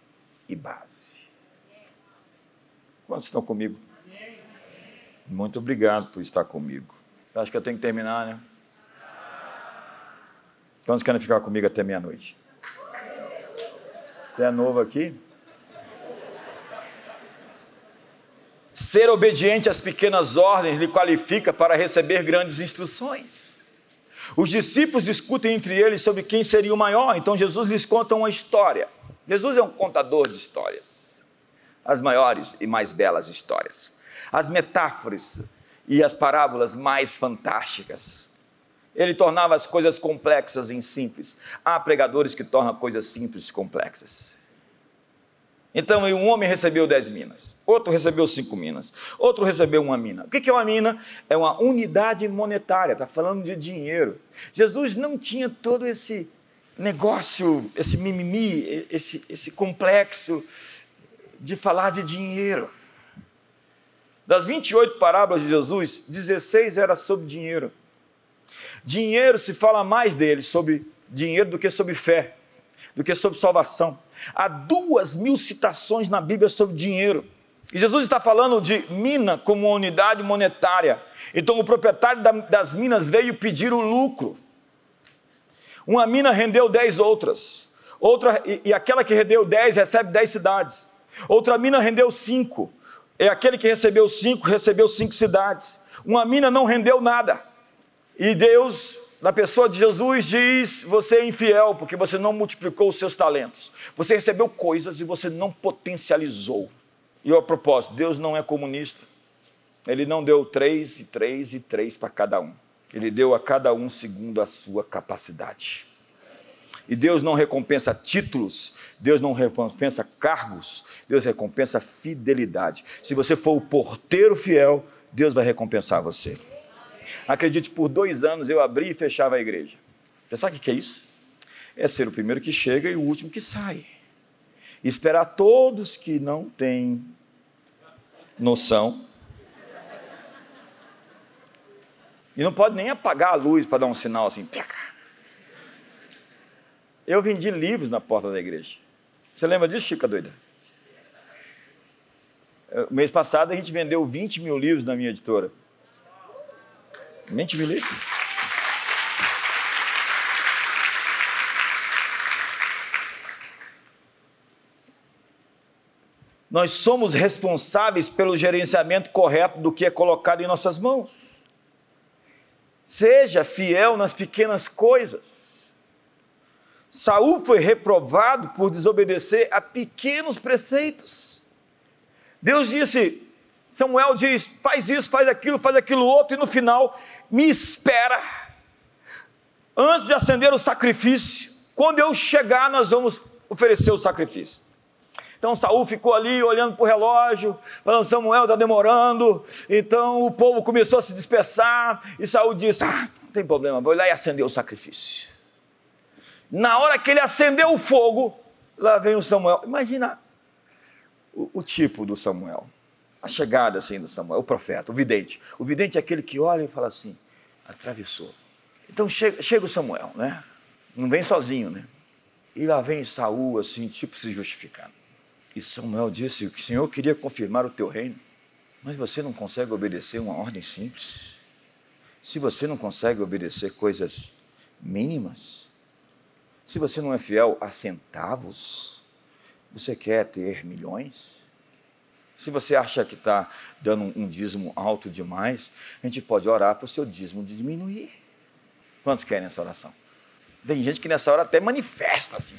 e base. Quantos estão comigo? Muito obrigado por estar comigo. Acho que eu tenho que terminar, né? Quantos querem ficar comigo até meia-noite? Você é novo aqui? Ser obediente às pequenas ordens lhe qualifica para receber grandes instruções. Os discípulos discutem entre eles sobre quem seria o maior, então Jesus lhes conta uma história. Jesus é um contador de histórias, as maiores e mais belas histórias, as metáforas e as parábolas mais fantásticas. Ele tornava as coisas complexas em simples. Há pregadores que tornam coisas simples complexas. Então, um homem recebeu dez minas, outro recebeu cinco minas, outro recebeu uma mina. O que é uma mina? É uma unidade monetária, está falando de dinheiro. Jesus não tinha todo esse negócio, esse mimimi, esse, esse complexo de falar de dinheiro. Das 28 parábolas de Jesus, 16 era sobre dinheiro. Dinheiro se fala mais dele sobre dinheiro do que sobre fé, do que sobre salvação. Há duas mil citações na Bíblia sobre dinheiro. E Jesus está falando de mina como unidade monetária. Então o proprietário das minas veio pedir o lucro. Uma mina rendeu dez outras. Outra, e, aquela que rendeu dez recebe dez cidades. Outra mina rendeu cinco. E aquele que recebeu cinco recebeu cinco cidades. Uma mina não rendeu nada. E Deus, na pessoa de Jesus, diz: Você é infiel porque você não multiplicou os seus talentos. Você recebeu coisas e você não potencializou. E a propósito, Deus não é comunista. Ele não deu três e três e três para cada um. Ele deu a cada um segundo a sua capacidade. E Deus não recompensa títulos, Deus não recompensa cargos, Deus recompensa fidelidade. Se você for o porteiro fiel, Deus vai recompensar você. Acredite, por dois anos eu abri e fechava a igreja. Você sabe o que é isso? É ser o primeiro que chega e o último que sai. Esperar todos que não têm noção. E não pode nem apagar a luz para dar um sinal assim. Eu vendi livros na porta da igreja. Você lembra disso, Chica doida? O mês passado a gente vendeu 20 mil livros na minha editora. 20 mil Nós somos responsáveis pelo gerenciamento correto do que é colocado em nossas mãos. Seja fiel nas pequenas coisas. Saul foi reprovado por desobedecer a pequenos preceitos. Deus disse: Samuel diz: faz isso, faz aquilo, faz aquilo outro, e no final, me espera. Antes de acender o sacrifício, quando eu chegar, nós vamos oferecer o sacrifício. Então Saul ficou ali olhando para o relógio, falando: Samuel está demorando. Então o povo começou a se dispersar, e Saul disse: Ah, não tem problema, vou lá e acender o sacrifício. Na hora que ele acendeu o fogo, lá vem o Samuel. Imagina o, o tipo do Samuel a chegada assim do Samuel, o profeta, o vidente. O vidente é aquele que olha e fala assim: atravessou. Então chega, chega o Samuel, né? Não vem sozinho, né? E lá vem Saul, assim, tipo se justificando. E Samuel disse: O Senhor queria confirmar o teu reino, mas você não consegue obedecer uma ordem simples. Se você não consegue obedecer coisas mínimas, se você não é fiel a centavos, você quer ter milhões? Se você acha que está dando um dízimo alto demais, a gente pode orar para o seu dízimo diminuir. Quantos querem essa oração? Tem gente que nessa hora até manifesta assim.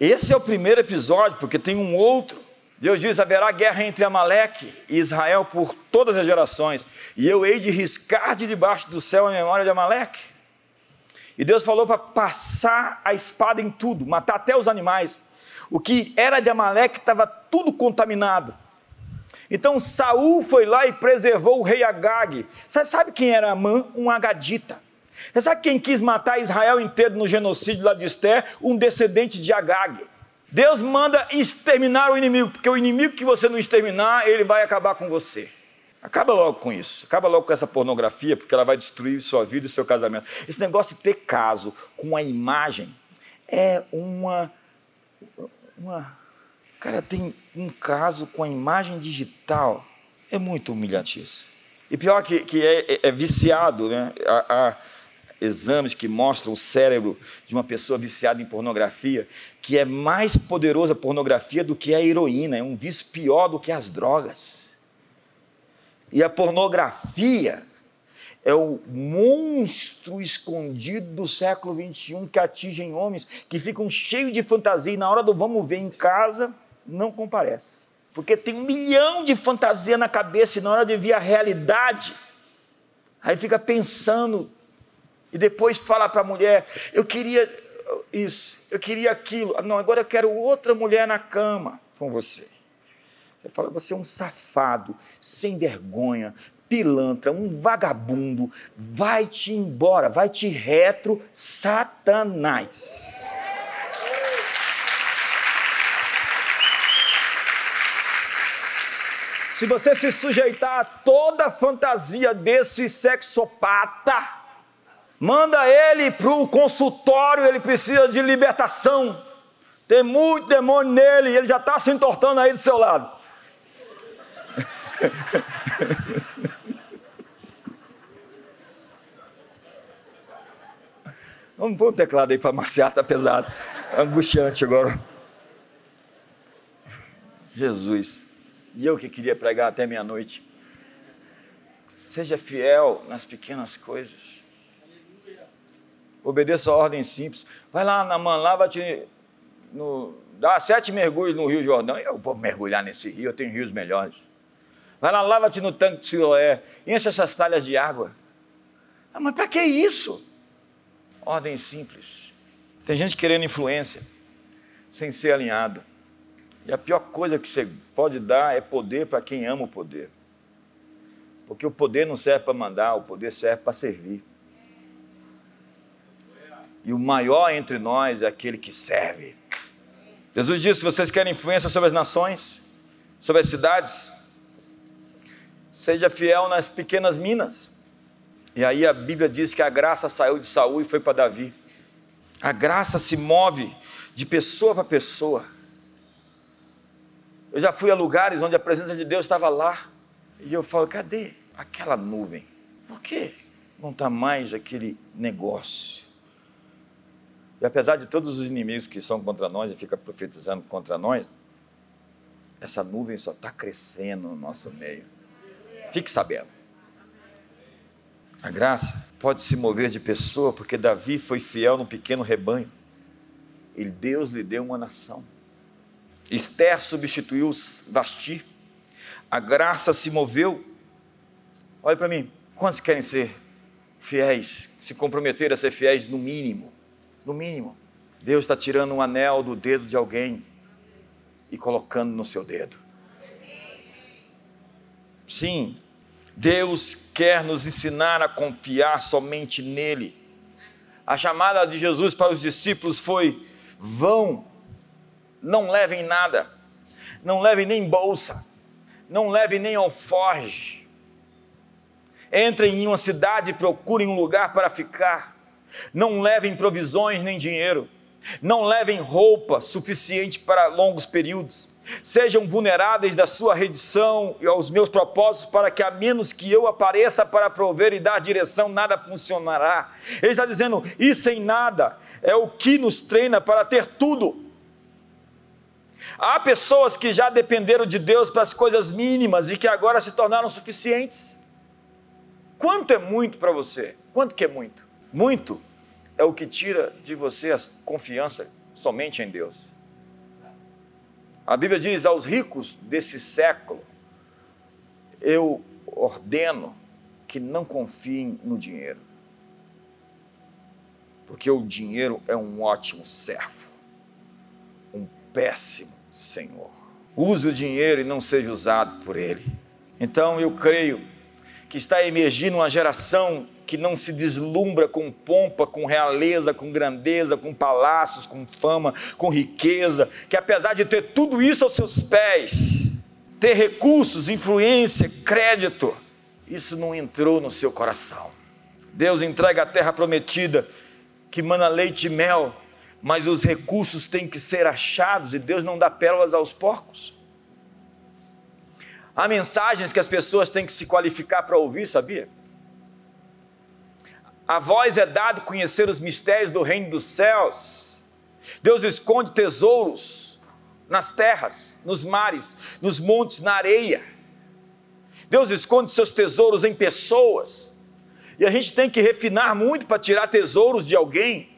Esse é o primeiro episódio, porque tem um outro. Deus diz: haverá guerra entre Amaleque e Israel por todas as gerações, e eu hei de riscar de debaixo do céu a memória de Amaleque. E Deus falou para passar a espada em tudo, matar até os animais. O que era de Amaleque estava tudo contaminado. Então Saul foi lá e preservou o rei Agag. Você sabe quem era Amã? Um agadita. Você sabe quem quis matar Israel inteiro no genocídio lá de Esté? Um descendente de Agag. Deus manda exterminar o inimigo, porque o inimigo que você não exterminar, ele vai acabar com você. Acaba logo com isso. Acaba logo com essa pornografia, porque ela vai destruir sua vida e seu casamento. Esse negócio de ter caso com a imagem é uma, uma. Cara, tem um caso com a imagem digital. É muito humilhante isso. E pior que, que é, é, é viciado, né? Há, há, exames que mostram o cérebro de uma pessoa viciada em pornografia, que é mais poderosa a pornografia do que a heroína, é um vício pior do que as drogas. E a pornografia é o monstro escondido do século 21 que atingem homens que ficam cheios de fantasia e na hora do vamos ver em casa não comparece. Porque tem um milhão de fantasia na cabeça e na hora de ver a realidade, aí fica pensando e depois fala para a mulher: eu queria isso, eu queria aquilo, ah, não, agora eu quero outra mulher na cama com você. Você fala, você é um safado, sem vergonha, pilantra, um vagabundo, vai-te embora, vai-te retro, Satanás. Se você se sujeitar a toda a fantasia desse sexopata, manda ele para o consultório, ele precisa de libertação. Tem muito demônio nele, ele já está se entortando aí do seu lado. Vamos pôr um teclado aí para maciar, está pesado. Tá angustiante agora. Jesus. E eu que queria pregar até meia-noite. Seja fiel nas pequenas coisas. Obedeça a ordem simples. Vai lá na mão, lava-te no, dá sete mergulhos no Rio Jordão. Eu vou mergulhar nesse rio, eu tenho rios melhores. Vai lá, lava-te no tanque de Siloé, enche essas talhas de água. Ah, mas para que isso? Ordem simples. Tem gente querendo influência, sem ser alinhado. E a pior coisa que você pode dar é poder para quem ama o poder. Porque o poder não serve para mandar, o poder serve para servir. E o maior entre nós é aquele que serve. Jesus disse: se vocês querem influência sobre as nações, sobre as cidades, seja fiel nas pequenas minas. E aí a Bíblia diz que a graça saiu de Saul e foi para Davi. A graça se move de pessoa para pessoa. Eu já fui a lugares onde a presença de Deus estava lá. E eu falo, cadê aquela nuvem? Por que não está mais aquele negócio? E apesar de todos os inimigos que são contra nós e fica profetizando contra nós, essa nuvem só está crescendo no nosso meio. Fique sabendo. A graça pode se mover de pessoa, porque Davi foi fiel no pequeno rebanho. E Deus lhe deu uma nação. Esther substituiu Vasti. A graça se moveu. Olha para mim, quantos querem ser fiéis, se comprometer a ser fiéis no mínimo? No mínimo. Deus está tirando um anel do dedo de alguém e colocando no seu dedo. Sim, Deus quer nos ensinar a confiar somente nele. A chamada de Jesus para os discípulos foi: vão não levem nada, não levem nem bolsa, não levem nem alforge. Entrem em uma cidade e procurem um lugar para ficar. Não levem provisões nem dinheiro. Não levem roupa suficiente para longos períodos. Sejam vulneráveis da sua redição e aos meus propósitos, para que a menos que eu apareça para prover e dar direção, nada funcionará. Ele está dizendo: isso em nada é o que nos treina para ter tudo. Há pessoas que já dependeram de Deus para as coisas mínimas e que agora se tornaram suficientes. Quanto é muito para você? Quanto que é muito? Muito é o que tira de você a confiança somente em Deus. A Bíblia diz aos ricos desse século: eu ordeno que não confiem no dinheiro, porque o dinheiro é um ótimo servo, um péssimo Senhor. Use o dinheiro e não seja usado por ele. Então eu creio que está emergindo uma geração que não se deslumbra com pompa, com realeza, com grandeza, com palácios, com fama, com riqueza, que apesar de ter tudo isso aos seus pés, ter recursos, influência, crédito, isso não entrou no seu coração. Deus entrega a terra prometida, que mana leite e mel, mas os recursos têm que ser achados e Deus não dá pérolas aos porcos. Há mensagens que as pessoas têm que se qualificar para ouvir, sabia? A voz é dado conhecer os mistérios do reino dos céus. Deus esconde tesouros nas terras, nos mares, nos montes, na areia. Deus esconde seus tesouros em pessoas. E a gente tem que refinar muito para tirar tesouros de alguém.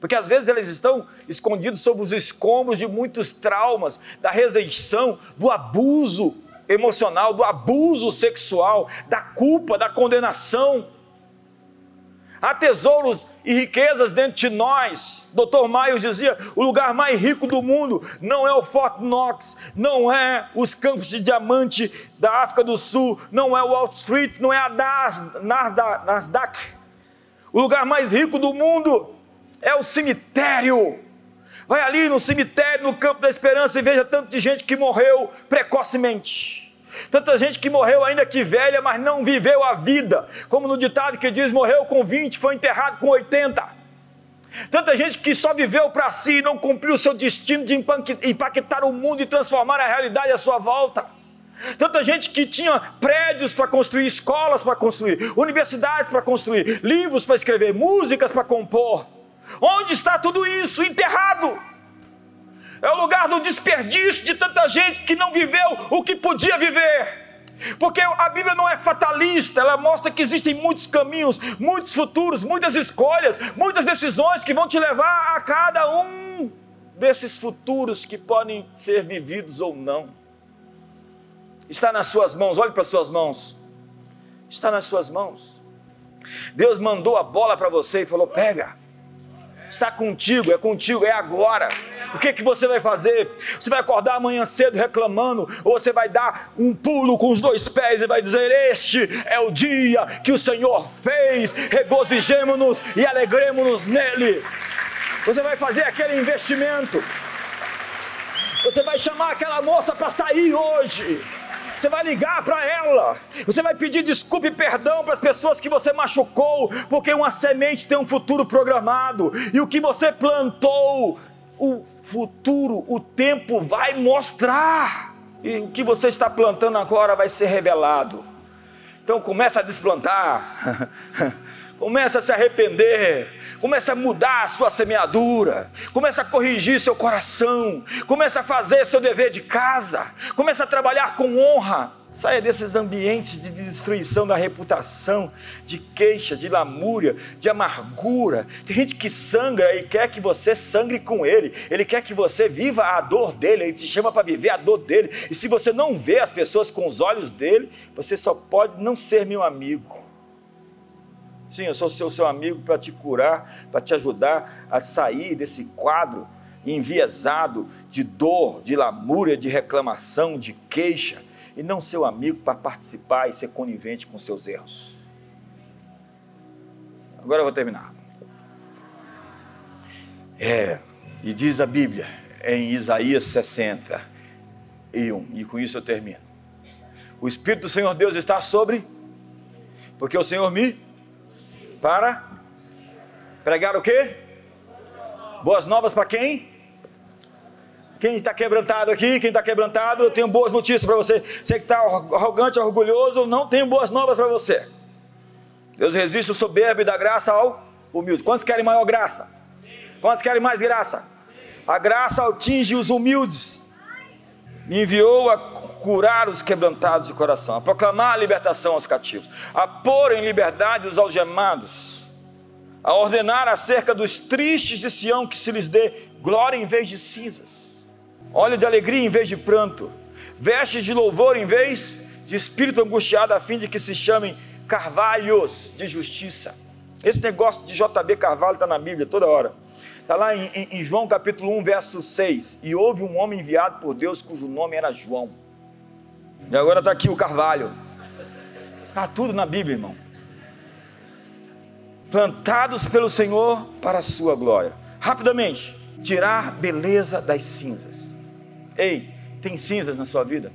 Porque às vezes eles estão escondidos sob os escombros de muitos traumas, da rejeição, do abuso emocional, do abuso sexual, da culpa, da condenação. Há tesouros e riquezas dentro de nós. Dr. Miles dizia: o lugar mais rico do mundo não é o Fort Knox, não é os campos de diamante da África do Sul, não é o Wall Street, não é a Nasdaq. O lugar mais rico do mundo é o cemitério. Vai ali no cemitério, no campo da esperança, e veja tanto de gente que morreu precocemente. Tanta gente que morreu ainda que velha, mas não viveu a vida. Como no ditado que diz: morreu com 20, foi enterrado com 80. Tanta gente que só viveu para si e não cumpriu o seu destino de impactar o mundo e transformar a realidade à sua volta. Tanta gente que tinha prédios para construir, escolas para construir, universidades para construir, livros para escrever, músicas para compor. Onde está tudo isso? Enterrado é o lugar do desperdício de tanta gente que não viveu o que podia viver. Porque a Bíblia não é fatalista, ela mostra que existem muitos caminhos, muitos futuros, muitas escolhas, muitas decisões que vão te levar a cada um desses futuros que podem ser vividos ou não. Está nas suas mãos, olhe para as suas mãos. Está nas suas mãos. Deus mandou a bola para você e falou: pega está contigo, é contigo, é agora. O que, que você vai fazer? Você vai acordar amanhã cedo reclamando, ou você vai dar um pulo com os dois pés e vai dizer: Este é o dia que o Senhor fez, regozijemos-nos e alegremos-nos nele. Você vai fazer aquele investimento, você vai chamar aquela moça para sair hoje. Você vai ligar para ela, você vai pedir desculpa e perdão para as pessoas que você machucou, porque uma semente tem um futuro programado, e o que você plantou, o futuro, o tempo vai mostrar, e o que você está plantando agora vai ser revelado. Então começa a desplantar, começa a se arrepender, Comece a mudar a sua semeadura, comece a corrigir seu coração, comece a fazer seu dever de casa, comece a trabalhar com honra. Saia desses ambientes de destruição da reputação, de queixa, de lamúria, de amargura. Tem gente que sangra e quer que você sangre com ele. Ele quer que você viva a dor dele. Ele te chama para viver a dor dele. E se você não vê as pessoas com os olhos dele, você só pode não ser meu amigo. Sim, eu sou seu, seu amigo para te curar, para te ajudar a sair desse quadro enviesado de dor, de lamúria, de reclamação, de queixa, e não seu amigo para participar e ser conivente com seus erros. Agora eu vou terminar. É, e diz a Bíblia em Isaías 60 e 1, e com isso eu termino. O Espírito do Senhor Deus está sobre, porque o Senhor me para pregar o quê? Boas novas para quem? Quem está quebrantado aqui? Quem está quebrantado? Eu tenho boas notícias para você. Você que está arrogante, orgulhoso, não tenho boas novas para você. Deus resiste o soberbo e dá graça ao humilde. Quantos querem maior graça? Quantos querem mais graça? A graça atinge os humildes. Me enviou a curar os quebrantados de coração, a proclamar a libertação aos cativos, a pôr em liberdade os algemados, a ordenar acerca dos tristes de Sião que se lhes dê glória em vez de cinzas, óleo de alegria em vez de pranto, vestes de louvor em vez de espírito angustiado, a fim de que se chamem carvalhos de justiça. Esse negócio de JB Carvalho está na Bíblia toda hora. Está lá em, em, João capítulo 1, verso 6. E houve um homem enviado por Deus cujo nome era João. E agora está aqui o carvalho. Está tudo na Bíblia, irmão. Plantados pelo Senhor para a sua glória. Rapidamente, tirar beleza das cinzas. Ei, tem cinzas na sua vida?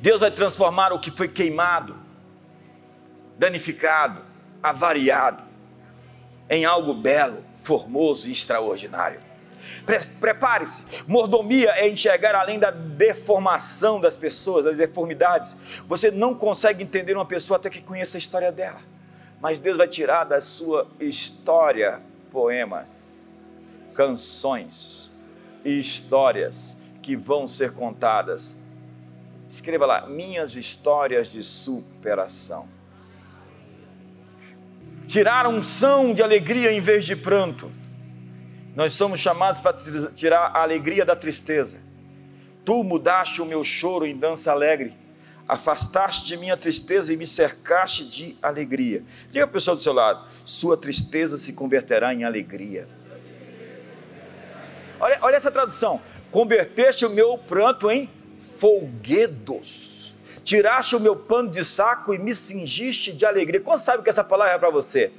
Deus vai transformar o que foi queimado, danificado, avariado, em algo belo, formoso e extraordinário. Prepare-se. Mordomia é enxergar além da deformação das pessoas, das deformidades. Você não consegue entender uma pessoa até que conheça a história dela. Mas Deus vai tirar da sua história poemas, canções e histórias que vão ser contadas. Escreva lá: minhas histórias de superação. Tirar unção de alegria em vez de pranto nós somos chamados para tirar a alegria da tristeza. Tu mudaste o meu choro em dança alegre, afastaste de minha tristeza e me cercaste de alegria. Diga a pessoa do seu lado: sua tristeza se converterá em alegria. Olha, olha essa tradução: converteste o meu pranto em folguedos, tiraste o meu pano de saco e me cingiste de alegria. Quantos sabe que essa palavra é para você?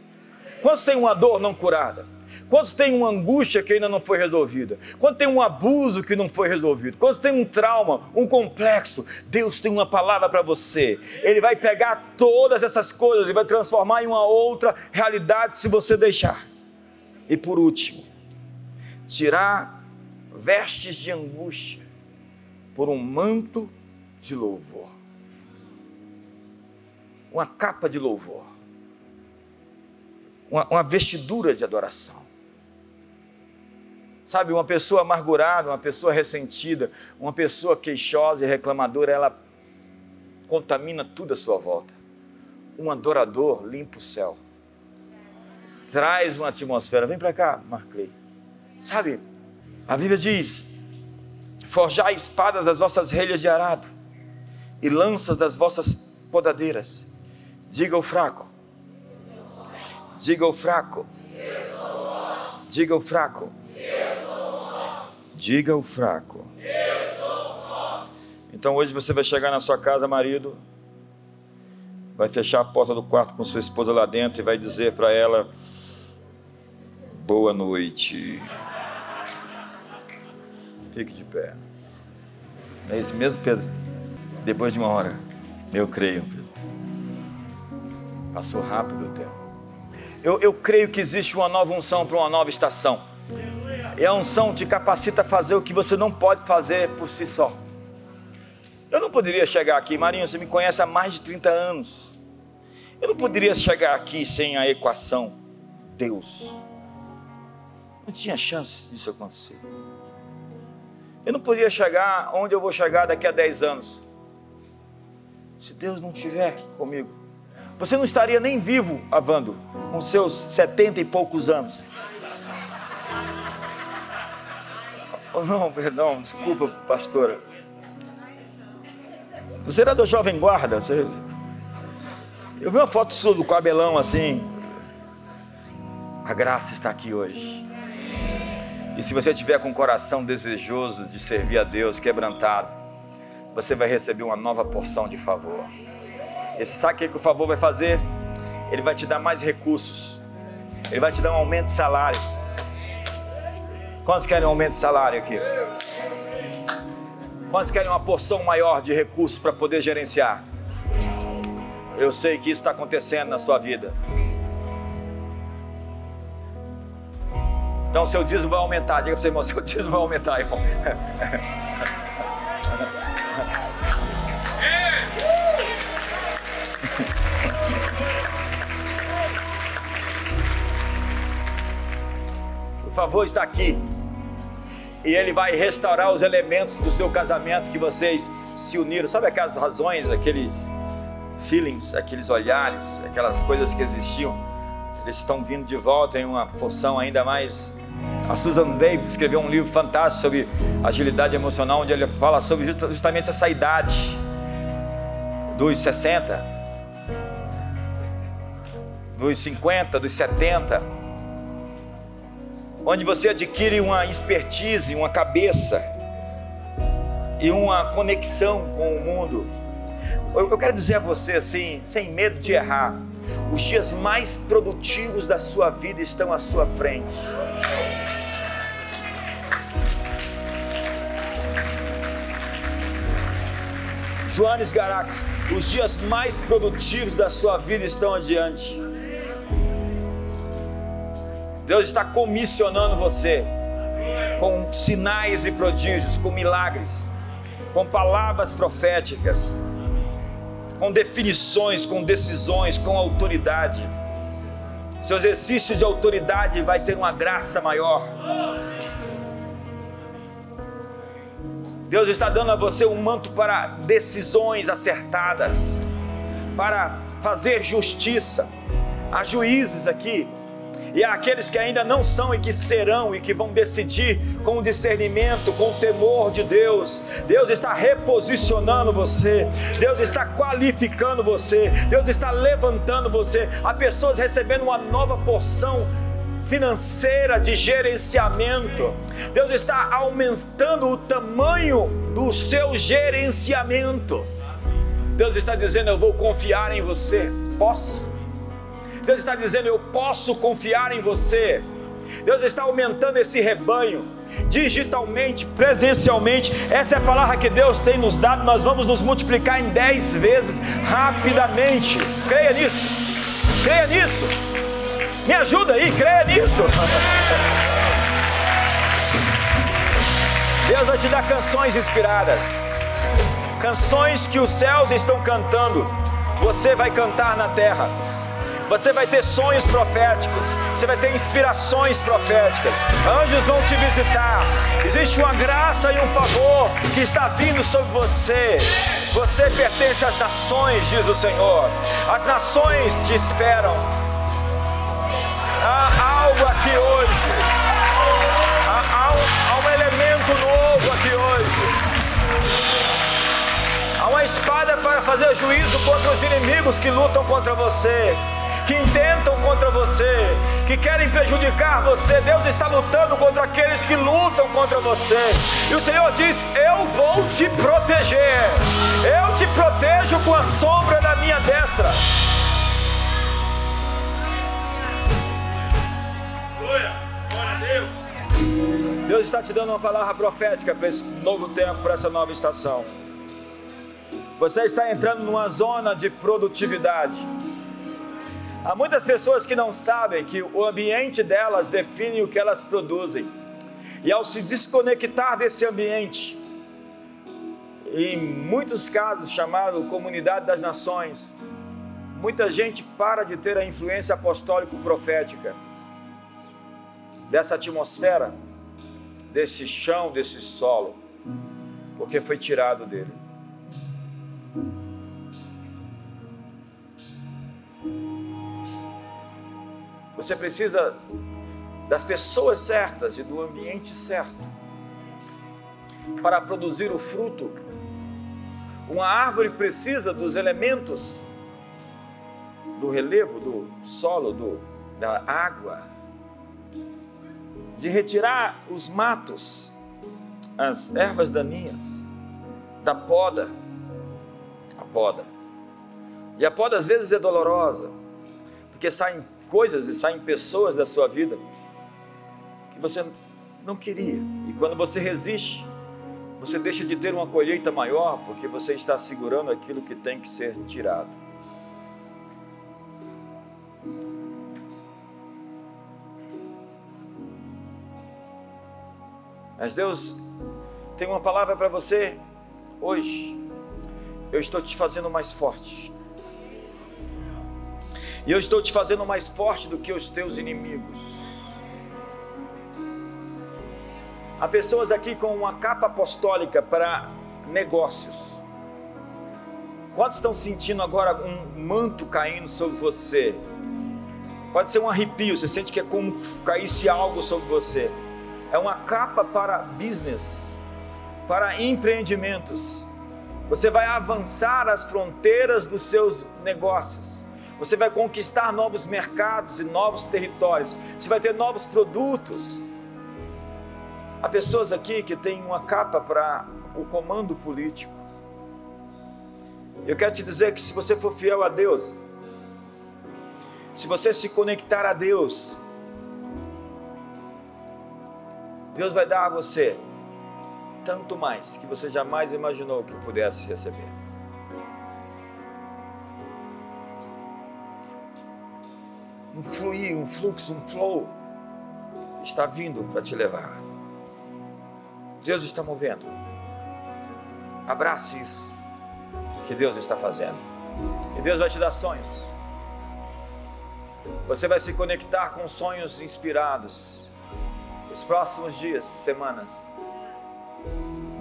Quantos tem uma dor não curada? Quantos têm uma angústia que ainda não foi resolvida? Quantos tem um abuso que não foi resolvido? Quantos tem um trauma, um complexo? Deus tem uma palavra para você. Ele vai pegar todas essas coisas e vai transformar em uma outra realidade se você deixar. E por último, tirar vestes de angústia por um manto de louvor. Uma capa de louvor. Uma, uma vestidura de adoração. Sabe, uma pessoa amargurada, uma pessoa ressentida, uma pessoa queixosa e reclamadora, ela contamina tudo à sua volta. Um adorador limpa o céu. Traz uma atmosfera. Vem para cá, Marclay. Sabe, a Bíblia diz: Forjai espadas das vossas relhas de arado e lanças das vossas podadeiras. Diga o fraco. Diga o fraco. Diga o fraco Diga o fraco. Então hoje você vai chegar na sua casa, marido, vai fechar a porta do quarto com sua esposa lá dentro e vai dizer para ela: Boa noite. Fique de pé. É isso mesmo, Pedro? Depois de uma hora, eu creio, Pedro. Passou rápido o tempo. Eu, eu creio que existe uma nova unção para uma nova estação. E a unção te capacita a fazer o que você não pode fazer por si só. Eu não poderia chegar aqui, Marinho, você me conhece há mais de 30 anos. Eu não poderia chegar aqui sem a equação Deus. Não tinha chance disso acontecer. Eu não poderia chegar onde eu vou chegar daqui a 10 anos. Se Deus não estiver comigo. Você não estaria nem vivo, Avando, com seus 70 e poucos anos. Oh, não, perdão, desculpa, pastora. Você era da Jovem Guarda? Você... Eu vi uma foto sua do cabelão assim. A graça está aqui hoje. E se você tiver com o coração desejoso de servir a Deus, quebrantado, você vai receber uma nova porção de favor. E sabe o que o favor vai fazer? Ele vai te dar mais recursos. Ele vai te dar um aumento de salário. Quantos querem um aumento de salário aqui? Quantos querem uma porção maior de recursos para poder gerenciar? Eu sei que isso está acontecendo na sua vida. Então, seu dízimo vai aumentar. Diga para você, irmão, seu dízimo vai aumentar, irmão. Por favor, está aqui e Ele vai restaurar os elementos do seu casamento que vocês se uniram. Sabe aquelas razões, aqueles feelings, aqueles olhares, aquelas coisas que existiam? Eles estão vindo de volta em uma poção ainda mais. A Susan David escreveu um livro fantástico sobre agilidade emocional, onde ele fala sobre justamente essa idade dos 60, dos 50, dos 70 onde você adquire uma expertise, uma cabeça e uma conexão com o mundo. Eu, quero dizer a você assim, sem medo de errar, os dias mais produtivos da sua vida estão à sua frente. Joanes Garax, os dias mais produtivos da sua vida estão adiante. Deus está comissionando você com sinais e prodígios, com milagres, com palavras proféticas, com definições, com decisões, com autoridade. Seu exercício de autoridade vai ter uma graça maior. Deus está dando a você um manto para decisões acertadas, para fazer justiça. Há juízes aqui, e há aqueles que ainda não são e que serão e que vão decidir com discernimento, com temor de Deus. Deus está reposicionando você, Deus está qualificando você, Deus está levantando você. Há pessoas recebendo uma nova porção financeira de gerenciamento. Deus está aumentando o tamanho do seu gerenciamento. Deus está dizendo: Eu vou confiar em você. Posso? Deus está dizendo: Eu posso confiar em você. Deus está aumentando esse rebanho digitalmente, presencialmente. Essa é a palavra que Deus tem nos dado. Nós vamos nos multiplicar em dez vezes rapidamente. Creia nisso. Creia nisso. Me ajuda aí, creia nisso. Deus vai te dar canções inspiradas. Canções que os céus estão cantando. Você vai cantar na terra. Você vai ter sonhos proféticos, você vai ter inspirações proféticas. Anjos vão te visitar. Existe uma graça e um favor que está vindo sobre você. Você pertence às nações, diz o Senhor. As nações te esperam. Há algo aqui hoje. Há, há, um, há um elemento novo aqui hoje. Há uma espada para fazer juízo contra os inimigos que lutam contra você que intentam contra você, que querem prejudicar você. Deus está lutando contra aqueles que lutam contra você. E o Senhor diz: Eu vou te proteger. Eu te protejo com a sombra da minha destra. Deus está te dando uma palavra profética para esse novo tempo, para essa nova estação. Você está entrando numa zona de produtividade. Há muitas pessoas que não sabem que o ambiente delas define o que elas produzem. E ao se desconectar desse ambiente, em muitos casos chamado Comunidade das Nações, muita gente para de ter a influência apostólico-profética dessa atmosfera, desse chão, desse solo, porque foi tirado dele. Você precisa das pessoas certas e do ambiente certo para produzir o fruto. Uma árvore precisa dos elementos do relevo, do solo, do, da água, de retirar os matos, as ervas daninhas, da poda, a poda. E a poda às vezes é dolorosa, porque saem coisas e saem pessoas da sua vida que você não queria. E quando você resiste, você deixa de ter uma colheita maior porque você está segurando aquilo que tem que ser tirado. Mas Deus tem uma palavra para você hoje. Eu estou te fazendo mais forte. E eu estou te fazendo mais forte do que os teus inimigos. Há pessoas aqui com uma capa apostólica para negócios. Quantos estão sentindo agora um manto caindo sobre você? Pode ser um arrepio, você sente que é como caísse algo sobre você. É uma capa para business, para empreendimentos. Você vai avançar as fronteiras dos seus negócios. Você vai conquistar novos mercados e novos territórios. Você vai ter novos produtos. Há pessoas aqui que têm uma capa para o comando político. Eu quero te dizer que se você for fiel a Deus, se você se conectar a Deus, Deus vai dar a você tanto mais que você jamais imaginou que pudesse receber. Um fluir, um fluxo, um flow está vindo para te levar. Deus está movendo. Abrace isso que Deus está fazendo. E Deus vai te dar sonhos. Você vai se conectar com sonhos inspirados. Os próximos dias, semanas,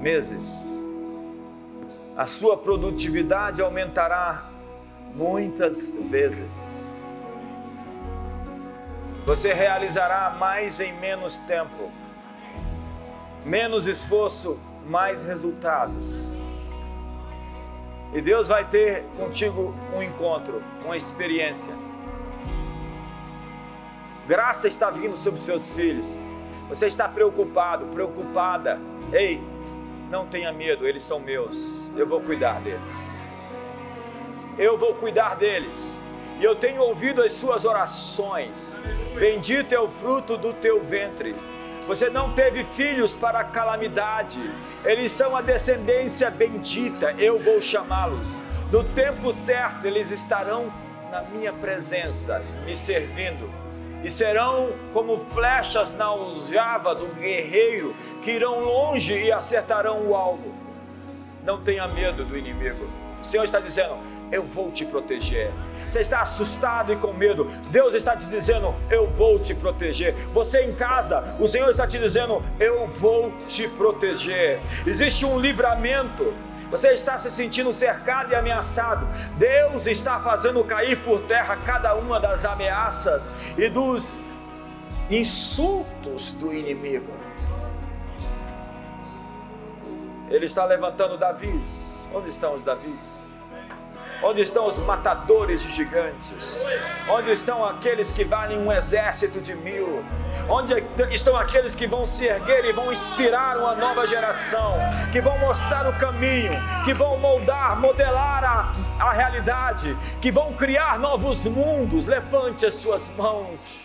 meses. A sua produtividade aumentará muitas vezes. Você realizará mais em menos tempo. Menos esforço, mais resultados. E Deus vai ter contigo um encontro, uma experiência. Graça está vindo sobre seus filhos. Você está preocupado, preocupada. Ei, não tenha medo, eles são meus. Eu vou cuidar deles. Eu vou cuidar deles. E eu tenho ouvido as suas orações. Bendito é o fruto do teu ventre. Você não teve filhos para a calamidade. Eles são a descendência bendita. Eu vou chamá-los. No tempo certo, eles estarão na minha presença, me servindo. E serão como flechas na aljava do guerreiro, que irão longe e acertarão o alvo. Não tenha medo do inimigo. O Senhor está dizendo: Eu vou te proteger você está assustado e com medo, Deus está te dizendo: Eu vou te proteger. Você em casa, o Senhor está te dizendo: Eu vou te proteger. Existe um livramento. Você está se sentindo cercado e ameaçado. Deus está fazendo cair por terra cada uma das ameaças e dos insultos do inimigo. Ele está levantando Davis. Onde estão os Davis? Onde estão os matadores de gigantes? Onde estão aqueles que valem um exército de mil? Onde estão aqueles que vão se erguer e vão inspirar uma nova geração? Que vão mostrar o caminho, que vão moldar, modelar a, a realidade, que vão criar novos mundos? Levante as suas mãos